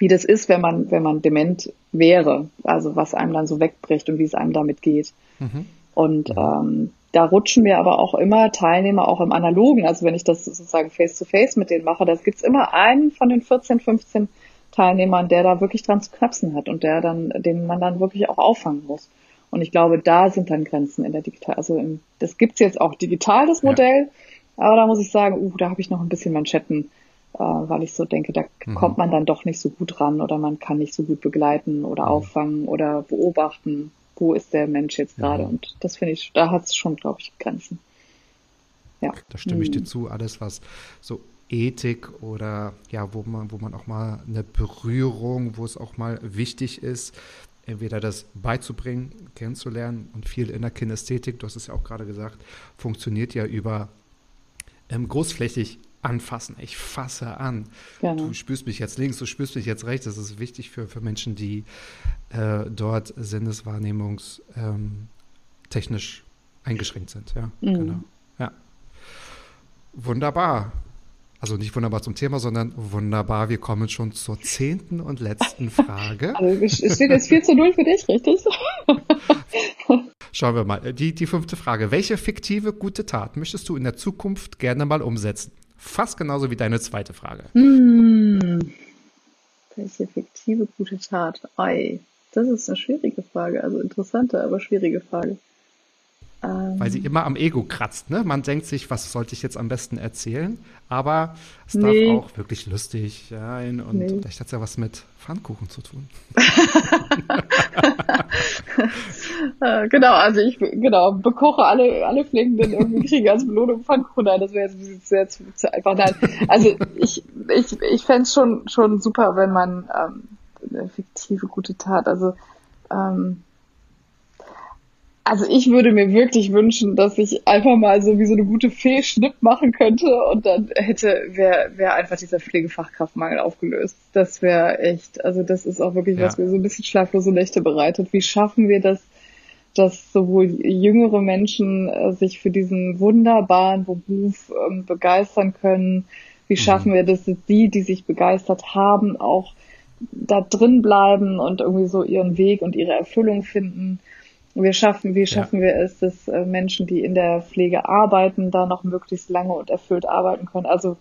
Speaker 2: wie das ist, wenn man, wenn man dement wäre, also was einem dann so wegbricht und wie es einem damit geht. Mhm. Und mhm. ähm, da rutschen mir aber auch immer Teilnehmer auch im Analogen, also wenn ich das sozusagen face-to-face -face mit denen mache, da gibt's immer einen von den 14, 15 Teilnehmern, der da wirklich dran zu knapsen hat und der dann, den man dann wirklich auch auffangen muss. Und ich glaube, da sind dann Grenzen in der Digital, also im, das gibt's jetzt auch digital, das Modell, ja. aber da muss ich sagen, uh, da habe ich noch ein bisschen Manschetten weil ich so denke, da mhm. kommt man dann doch nicht so gut ran oder man kann nicht so gut begleiten oder mhm. auffangen oder beobachten. wo ist der Mensch jetzt gerade? Und das finde ich, da hat es schon, glaube ich, Grenzen.
Speaker 3: Ja. Da stimme ich dir
Speaker 2: Hm.
Speaker 3: zu. Alles, was so Ethik oder ja, wo man, wo man auch mal eine Berührung, wo es auch mal wichtig ist, entweder das beizubringen, kennenzulernen und viel in der Kinästhetik, du hast es ja auch gerade gesagt, funktioniert ja über ähm, großflächig anfassen. Ich fasse an.
Speaker 2: Genau.
Speaker 3: Du spürst mich jetzt links, du spürst mich jetzt rechts. Das ist wichtig für, für Menschen, die äh, dort sinneswahrnehmungs ähm, eingeschränkt sind. Ja,
Speaker 2: Mhm.
Speaker 3: genau. Ja. Wunderbar. Also nicht wunderbar zum Thema, sondern wunderbar. Wir kommen schon zur zehnten und letzten Frage.
Speaker 2: Also es es steht jetzt 4 zu 0 für dich, richtig?
Speaker 3: Schauen wir mal. Die, die fünfte Frage. Welche fiktive gute Tat möchtest du in der Zukunft gerne mal umsetzen? Fast genauso wie deine zweite Frage.
Speaker 2: Hm. Welche fiktive gute Tat? Ei, das ist eine schwierige Frage. Also interessante, aber schwierige Frage. Ähm,
Speaker 3: Weil sie immer am Ego kratzt. Ne? Man denkt sich, was sollte ich jetzt am besten erzählen? Aber es
Speaker 2: Nee.
Speaker 3: darf auch wirklich lustig sein und
Speaker 2: Nee.
Speaker 3: vielleicht hat es ja was mit Pfannkuchen zu tun.
Speaker 2: Äh, genau, also ich genau, bekoche alle, alle Pflegenden irgendwie kriegen als Belohnung Pfannkuchen. Nein, das wäre jetzt sehr zu, zu einfach. Nein, also ich, ich, ich fände schon, schon super, wenn man ähm, eine fiktive gute Tat, also ähm, also ich würde mir wirklich wünschen, dass ich einfach mal so wie so eine gute Fee Schnipp machen könnte und dann hätte, wäre wär einfach dieser Pflegefachkraftmangel aufgelöst. Das wäre echt, also das ist auch wirklich, was
Speaker 3: Ja.
Speaker 2: mir so ein bisschen schlaflose Nächte bereitet. Wie schaffen wir das, dass sowohl jüngere Menschen äh, sich für diesen wunderbaren Beruf ähm, begeistern können? Wie schaffen wir das, dass die, die sich begeistert haben, auch da drin bleiben und irgendwie so ihren Weg und ihre Erfüllung finden? Wir schaffen, wie schaffen wir es, dass äh, Menschen, die in der Pflege arbeiten, da noch möglichst lange und erfüllt arbeiten können? Also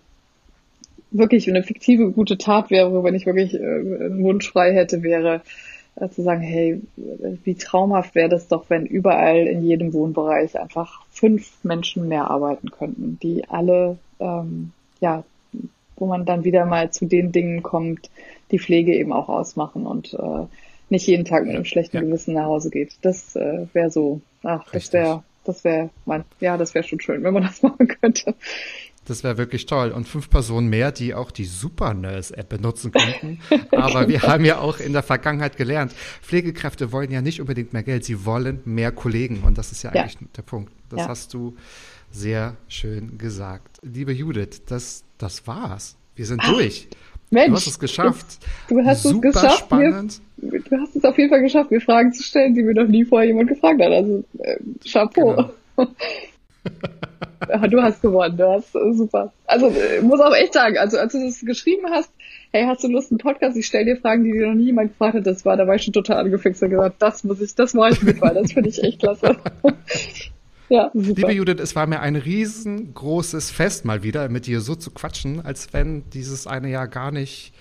Speaker 2: wirklich eine fiktive gute Tat wäre, wenn ich wirklich äh, einen Wunsch frei hätte, wäre äh, zu sagen, hey, wie traumhaft wäre das doch, wenn überall in jedem Wohnbereich einfach fünf Menschen mehr arbeiten könnten, die alle, ähm, ja, wo man dann wieder mal zu den Dingen kommt, die Pflege eben auch ausmachen und äh, nicht jeden Tag mit einem schlechten
Speaker 3: Ja.
Speaker 2: Gewissen nach Hause geht. Das äh, wäre so, ach, das
Speaker 3: Richtig.
Speaker 2: wäre, das wäre, mein, ja, das wäre schon schön, wenn man das machen könnte.
Speaker 3: Das wäre wirklich toll. Und fünf Personen mehr, die auch die Super Nurse App benutzen könnten. Aber wir haben ja auch in der Vergangenheit gelernt, Pflegekräfte wollen ja nicht unbedingt mehr Geld, sie wollen mehr Kollegen. Und das ist ja
Speaker 2: Ja.
Speaker 3: eigentlich der Punkt. Das
Speaker 2: Ja.
Speaker 3: hast du sehr schön gesagt. Liebe Judith, das, das war's. Wir sind durch.
Speaker 2: Mensch,
Speaker 3: Du hast es geschafft.
Speaker 2: Du hast
Speaker 3: Super
Speaker 2: es geschafft. Wir,
Speaker 3: spannend.
Speaker 2: du hast es auf jeden Fall geschafft, mir Fragen zu stellen, die mir noch nie vorher jemand gefragt hat. Also äh, Chapeau.
Speaker 3: Genau.
Speaker 2: Du hast gewonnen, du hast äh, super. Also äh, muss auch echt sagen, also als du das geschrieben hast, hey, hast du Lust einen Podcast? Ich stell dir Fragen, die dir noch nie jemand gefragt hat. Das war, da war ich schon total angefixt und gesagt, das muss ich, das mache ich mit, weil das finde ich echt klasse. ja.
Speaker 3: Liebe Judith, es war mir ein riesengroßes Fest mal wieder, mit dir so zu quatschen, als wenn dieses eine Jahr gar nicht,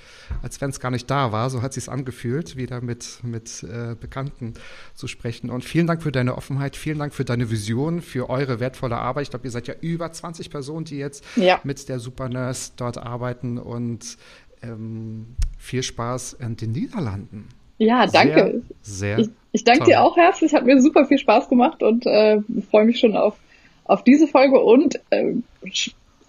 Speaker 3: als wenn es gar nicht da war. So hat sich's angefühlt, wieder mit, mit äh, Bekannten zu sprechen. Und vielen Dank für deine Offenheit, vielen Dank für deine Vision, für eure wertvolle Arbeit. Ich glaube, ihr seid ja über 20 Personen, die jetzt
Speaker 2: Ja.
Speaker 3: mit der Super Nurse dort arbeiten und ähm, viel Spaß in den Niederlanden.
Speaker 2: Ja, danke.
Speaker 3: Sehr, sehr
Speaker 2: Ich, ich danke
Speaker 3: toll.
Speaker 2: dir auch herzlich, hat mir super viel Spaß gemacht und äh, freue mich schon auf, auf diese Folge und äh,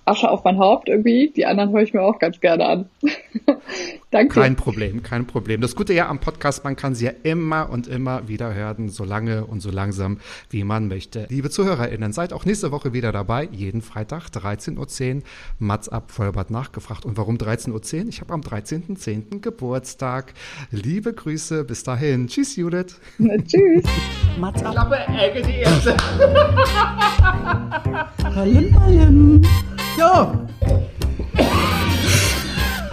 Speaker 2: Asche auf mein Haupt irgendwie. Die anderen höre ich mir auch ganz gerne an. danke.
Speaker 3: Kein Problem, kein Problem. Das Gute ja am Podcast, man kann sie ja immer und immer wieder hören, so lange und so langsam, wie man möchte. Liebe ZuhörerInnen, seid auch nächste Woche wieder dabei. Jeden Freitag, 13.10 Uhr, Mats ab Vollbart nachgefragt. Und warum 13.10 Uhr? Ich habe am 13.10. Geburtstag. Liebe Grüße, bis dahin. Tschüss, Judith.
Speaker 2: Tschüss.
Speaker 4: Mats ab.
Speaker 3: Klappe, Ecke, die erste.
Speaker 4: Ballim, ballim.
Speaker 5: Ja,